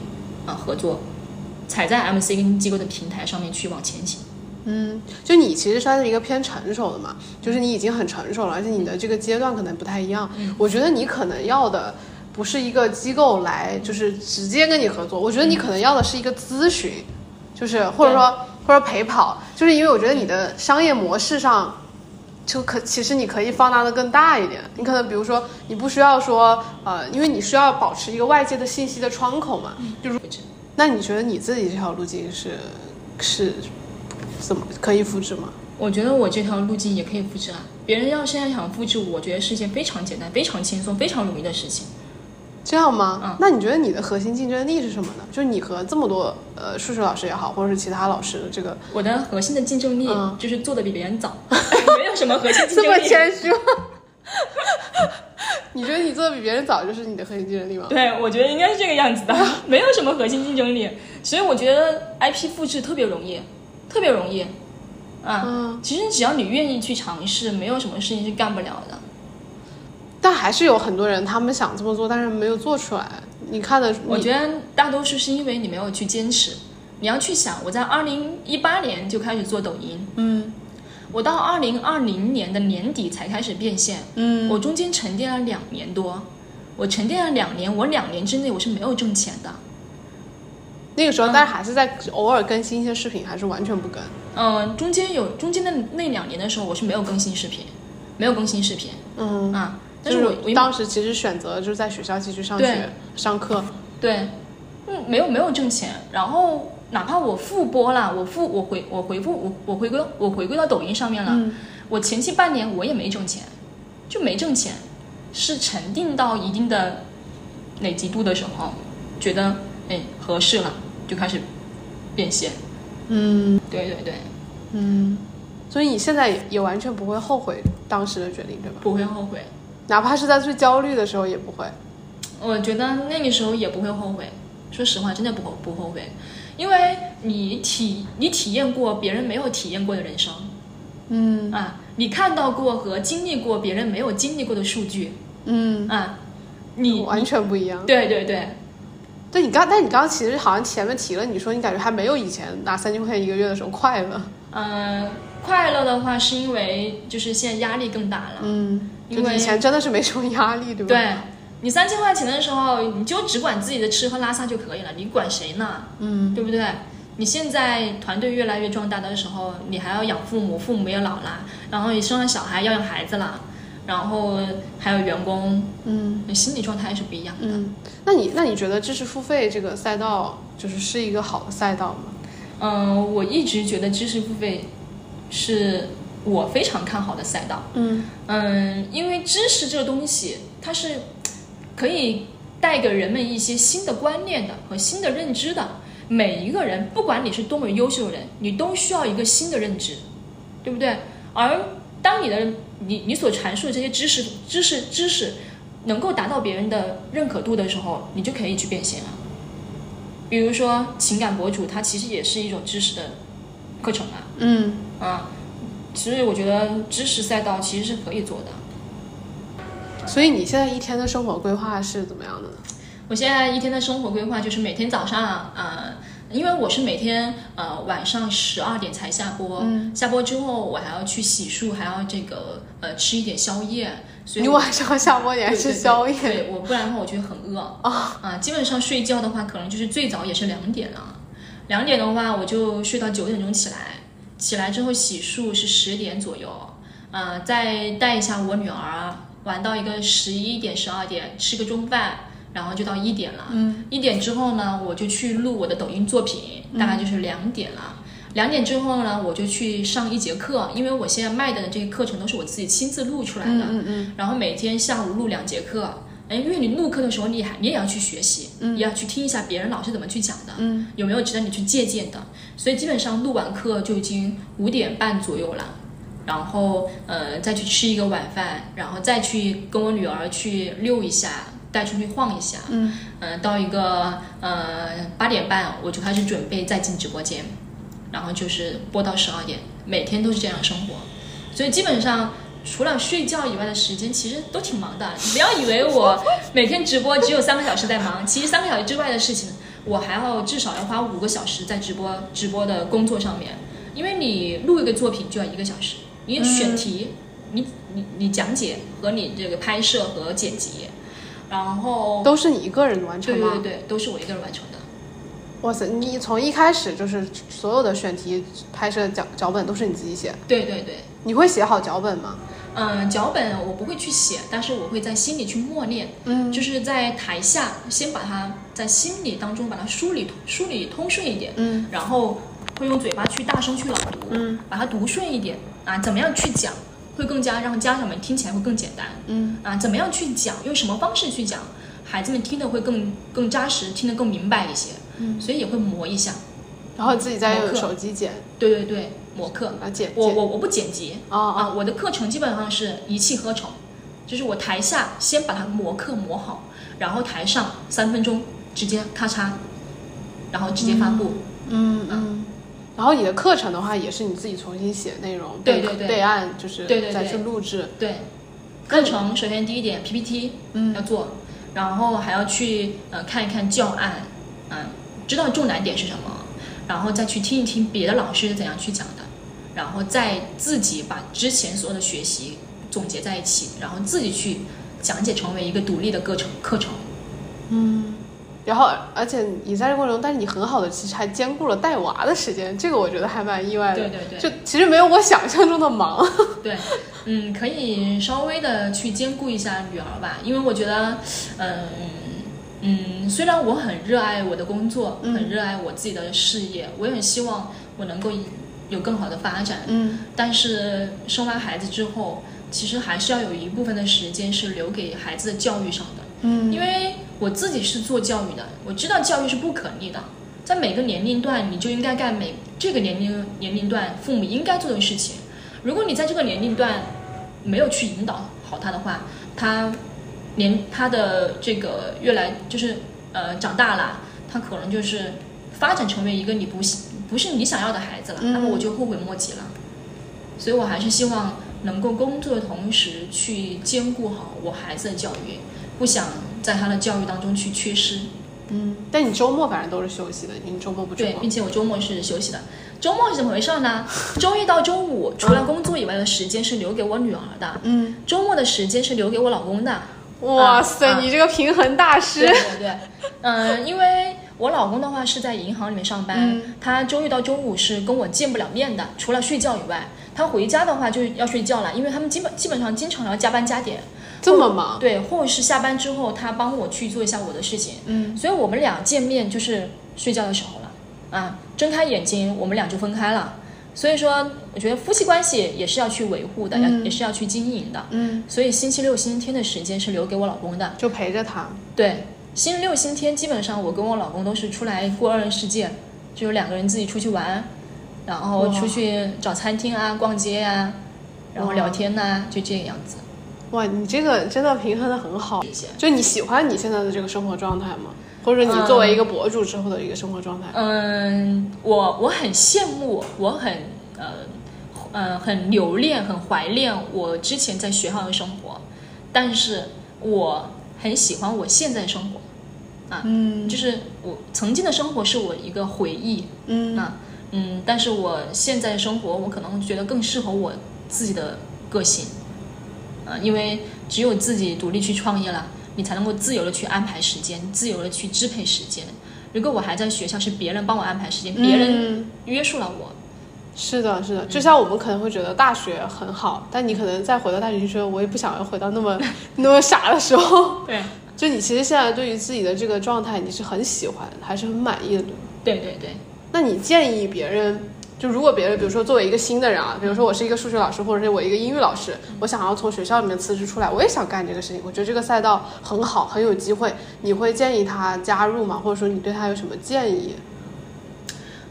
啊合作，踩在 MCN 机构的平台上面去往前行。嗯，就你其实算是一个偏成熟的嘛，就是你已经很成熟了，而且你的这个阶段可能不太一样。我觉得你可能要的不是一个机构来，就是直接跟你合作，我觉得你可能要的是一个咨询，就是或者说或者陪跑，就是因为我觉得你的商业模式上就可其实你可以放大的更大一点。你可能比如说，你不需要说呃，因为你需要保持一个外界的信息的窗口嘛。就是，那你觉得你自己这条路径是是怎么可以复制吗？我觉得我这条路径也可以复制啊。别人要现在想复制，我觉得是一件非常简单、非常轻松、非常容易的事情。这样吗？嗯那你觉得你的核心竞争力是什么呢？就是你和这么多呃数学老师也好，或者是其他老师的这个我的核心的竞争力嗯就是做的比别人早，[LAUGHS] 没有什么核心竞这么争力。谦虚吗？[LAUGHS] 你觉得你做的比别人早，就是你的核心竞争力吗？对，我觉得应该是这个样子的，没有什么核心竞争力，所以我觉得 IP 复制特别容易，特别容易。啊，嗯，其实只要你愿意去尝试，没有什么事情是干不了的。但还是有很多人他们想这么做，但是没有做出来。你看的，我觉得大多数是因为你没有去坚持。你要去想，我在二零一八年就开始做抖音，嗯我到二零二零年的年底才开始变现，嗯我中间沉淀了两年多，我沉淀了两年，我两年之内我是没有挣钱的。那个时候，嗯但是还是在偶尔更新一些视频，还是完全不更。嗯，中间有中间的那两年的时候，我是没有更新视频，没有更新视频嗯，啊。但是我我当时其实选择就是在学校继续上学上课。对，嗯，没有没有挣钱，然后哪怕我复播了，我复我回我回复我我回归我回归到抖音上面了，嗯我前期半年我也没挣钱，就没挣钱，是沉淀到一定的累积度的时候，觉得哎合适了，就开始变现。嗯对对对，嗯，所以你现在也也完全不会后悔当时的决定，对吧？不会后悔。哪怕是在最焦虑的时候也不会。我觉得那个时候也不会后悔，说实话，真的不后不后悔，因为你体你体验过别人没有体验过的人生嗯啊，你看到过和经历过别人没有经历过的数据嗯，啊，你完全不一样。对对对，对你刚，但你刚刚其实好像前面提了，你说你感觉还没有以前拿三千块钱一个月的时候快乐。嗯、快乐的话是因为就是现在压力更大了，嗯，就因为以前真的是没什么压力，对吧？对你三千块钱的时候，你就只管自己的吃喝拉撒就可以了，你管谁呢？嗯对不对？你现在团队越来越壮大的时候，你还要养父母，父母也老了，然后你生了小孩要养孩子了，然后还有员工，嗯你心理状态是不一样的。嗯，那你那你觉得知识付费这个赛道就是是一个好的赛道吗？嗯、我一直觉得知识付费是我非常看好的赛道。嗯嗯，因为知识这个东西，它是可以带给人们一些新的观念的和新的认知的。每一个人，不管你是多么优秀的人，你都需要一个新的认知，对不对？而当你的你你所阐述的这些知识、知识、知识能够达到别人的认可度的时候，你就可以去变现了。比如说情感博主，它其实也是一种知识的课程啊。嗯啊，其实我觉得知识赛道其实是可以做的。所以你现在一天的生活规划是怎么样的呢？我现在一天的生活规划就是每天早上，呃，因为我是每天呃晚上十二点才下播，嗯下播之后我还要去洗漱，还要这个呃吃一点宵夜，所以你晚上 [LAUGHS] 下播你还吃宵夜？我不然的话我觉得很饿啊啊，基本上睡觉的话可能就是最早也是两点了，两点的话我就睡到九点钟起来，起来之后洗漱是十点左右，啊，再带一下我女儿玩到一个十一点十二点，吃个中饭，然后就到一点了。嗯，一点之后呢，我就去录我的抖音作品，大概就是两点了。两点之后呢，我就去上一节课，因为我现在卖的这些课程都是我自己亲自录出来的。嗯嗯嗯然后每天下午录两节课。哎，因为你录课的时候，你还你也要去学习，也要去听一下别人老师怎么去讲的，嗯有没有值得你去借鉴的。所以基本上录完课就已经五点半左右了，然后呃再去吃一个晚饭，然后再去跟我女儿去溜一下，带出去晃一下，嗯呃到一个呃八点半我就开始准备再进直播间，然后就是播到十二点，每天都是这样生活，所以基本上。除了睡觉以外的时间，其实都挺忙的。你不要以为我 [LAUGHS] 每天直播只有三个小时在忙，其实三个小时之外的事情，我还要至少要花五个小时在直播直播的工作上面。因为你录一个作品就要一个小时，你选题，你你你讲解和你这个拍摄和剪辑，然后都是你一个人完成吗？对对对，都是我一个人完成的。哇塞，你从一开始就是所有的选题、拍摄脚脚本都是你自己写，对对对，你会写好脚本吗？嗯，脚本我不会去写，但是我会在心里去默念，嗯。就是在台下先把它在心里当中把它梳理梳理通顺一点，嗯。然后会用嘴巴去大声去朗读，嗯把它读顺一点。啊，怎么样去讲会更加让家长们听起来会更简单嗯。啊，怎么样去讲，用什么方式去讲，孩子们听得会更更扎实，听得更明白一些，嗯，所以也会磨一下，然后自己再用手机剪。对对对，磨课。啊剪剪我我我不剪辑。啊啊啊，我的课程基本上是一气呵成，就是我台下先把它磨课磨好，然后台上三分钟直接咔嚓，然后直接发布。嗯嗯。然后你的课程的话，也是你自己重新写内容，备对对对。备案，就是再对对。对去录制。对，课程首先第一点 PPT 嗯。要做，然后还要去呃看一看教案，嗯、知道重难点是什么，然后再去听一听别的老师是怎样去讲的，然后再自己把之前所有的学习总结在一起，然后自己去讲解成为一个独立的课程课程。嗯。然后，而且你在这过程中，但是你很好的其实还兼顾了带娃的时间，这个我觉得还蛮意外的。对对对。就其实没有我想象中的忙。对，嗯，可以稍微的去兼顾一下女儿吧，因为我觉得，嗯嗯，虽然我很热爱我的工作，嗯。很热爱我自己的事业，我也很希望我能够有更好的发展，嗯。但是生完孩子之后，其实还是要有一部分的时间是留给孩子的教育上的，嗯。因为我自己是做教育的，我知道教育是不可逆的，在每个年龄段你就应该干每这个年龄年龄段父母应该做的事情。如果你在这个年龄段没有去引导好他的话，他年他的这个越来就是呃长大了，他可能就是发展成为一个你不不是你想要的孩子了，嗯那么我就后悔莫及了。所以我还是希望能够工作的同时去兼顾好我孩子的教育，不想在他的教育当中去缺失。嗯，但你周末反正都是休息的，你周末不出对，并且我周末是休息的。周末是怎么回事呢？[LAUGHS] 周一到周五除了工作以外的时间是留给我女儿的，嗯，周末的时间是留给我老公的。哇塞，啊你这个平衡大师对。对对，嗯、因为我老公的话是在银行里面上班，嗯他周一到周五是跟我见不了面的，除了睡觉以外，他回家的话就要睡觉了，因为他们基本基本上经常要加班加点。这么忙？对，或者是下班之后他帮我去做一下我的事情，嗯，所以我们俩见面就是睡觉的时候了，啊，睁开眼睛我们俩就分开了。所以说，我觉得夫妻关系也是要去维护的，要嗯也是要去经营的。嗯，所以星期六、星期天的时间是留给我老公的。就陪着他。对，星期六、星期天基本上我跟我老公都是出来过二人世界，就是两个人自己出去玩，然后出去找餐厅啊、逛街啊、然后聊天呐、就这个样子。哇，你这个真的平衡的很好。就你喜欢你现在的这个生活状态吗？或者你作为一个博主之后的一个生活状态？嗯，我我很羡慕，我很呃呃很留恋、很怀念我之前在学校的生活，但是我很喜欢我现在生活。啊，嗯就是我曾经的生活是我一个回忆，嗯那嗯，但是我现在生活，我可能觉得更适合我自己的个性，啊，因为只有自己独立去创业了，你才能够自由的去安排时间，自由的去支配时间。如果我还在学校，是别人帮我安排时间，别人嗯约束了我，是的，是的，就像我们可能会觉得大学很好，但你可能再回到大学，去说我也不想要回到那么 [LAUGHS] 那么傻的时候。对，就你其实现在对于自己的这个状态，你是很喜欢，还是很满意的？对对对，那你建议别人，就如果别人，比如说作为一个新的人啊，比如说我是一个数学老师，或者是我一个英语老师，我想要从学校里面辞职出来，我也想干这个事情，我觉得这个赛道很好，很有机会，你会建议他加入吗？或者说你对他有什么建议？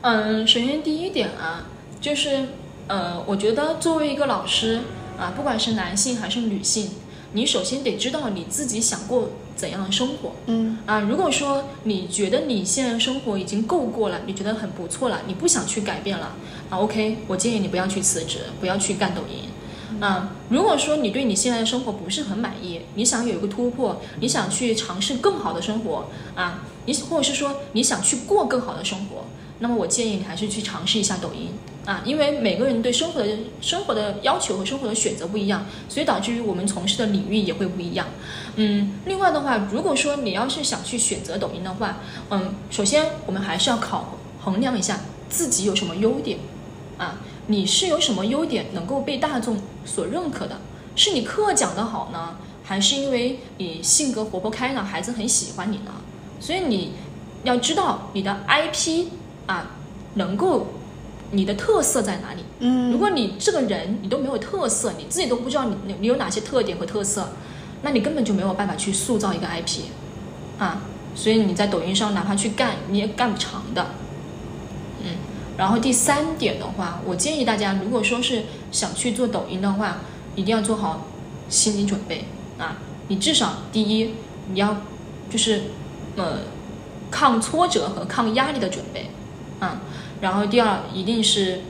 嗯，首先第一点啊，就是呃，我觉得作为一个老师啊，不管是男性还是女性，你首先得知道你自己想过怎样的生活。嗯啊，如果说你觉得你现在生活已经够过了，你觉得很不错了，你不想去改变了，啊，OK，我建议你不要去辞职，不要去干抖音。啊，如果说你对你现在的生活不是很满意，你想有一个突破，你想去尝试更好的生活啊，你或者是说你想去过更好的生活，那么我建议你还是去尝试一下抖音啊，因为每个人对生活的生活的要求和生活的选择不一样，所以导致于我们从事的领域也会不一样。嗯，另外的话，如果说你要是想去选择抖音的话，嗯，首先我们还是要考衡量一下自己有什么优点啊。你是有什么优点能够被大众所认可的？是你课讲的好呢，还是因为你性格活泼开朗，孩子很喜欢你呢？所以你要知道你的 IP 啊，能够你的特色在哪里？嗯，如果你这个人你都没有特色，你自己都不知道你你你有哪些特点和特色，那你根本就没有办法去塑造一个 IP 啊。所以你在抖音上哪怕去干，你也干不长的。嗯，然后第三点的话，我建议大家，如果说是想去做抖音的话，一定要做好心理准备啊。你至少第一，你要就是呃抗挫折和抗压力的准备啊。然后第二，一定是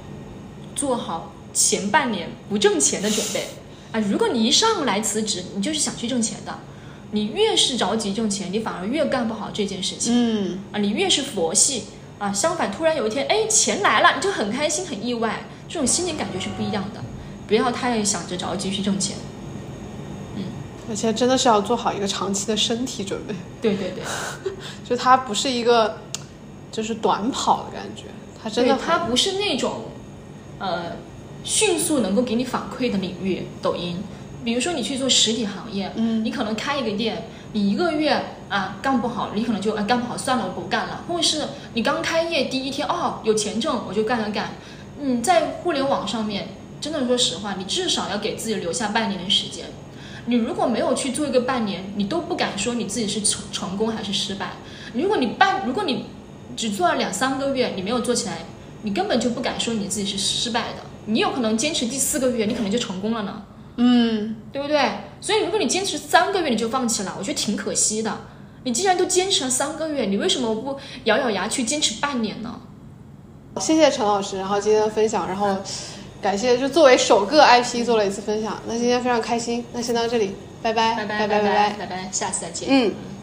做好前半年不挣钱的准备啊。如果你一上来辞职，你就是想去挣钱的。你越是着急挣钱，你反而越干不好这件事情。嗯啊，你越是佛系啊，相反，突然有一天，哎，钱来了，你就很开心、很意外，这种心理感觉是不一样的。不要太想着着急去挣钱。而且真的是要做好一个长期的身体准备，对对对，[LAUGHS] 就它不是一个就是短跑的感觉，它真的对它不是那种呃迅速能够给你反馈的领域。抖音，比如说你去做实体行业，嗯你可能开一个店，你一个月啊干不好，你可能就啊干不好算了，我不干了，或者是你刚开业第一天哦有钱挣，我就干了干。嗯，在互联网上面，真的说实话，你至少要给自己留下半年的时间。你如果没有去做一个半年，你都不敢说你自己是成成功还是失败。如果你半，如果你只做了两三个月，你没有做起来，你根本就不敢说你自己是失败的。你有可能坚持第四个月，你可能就成功了呢。嗯，对不对？所以如果你坚持三个月你就放弃了，我觉得挺可惜的。你既然都坚持了三个月，你为什么不咬咬牙去坚持半年呢？谢谢陈老师，然后今天的分享，然后感谢就作为首个 IP 做了一次分享，那今天非常开心，那先到这里，拜拜，拜拜拜拜拜，拜拜，下次再见。嗯。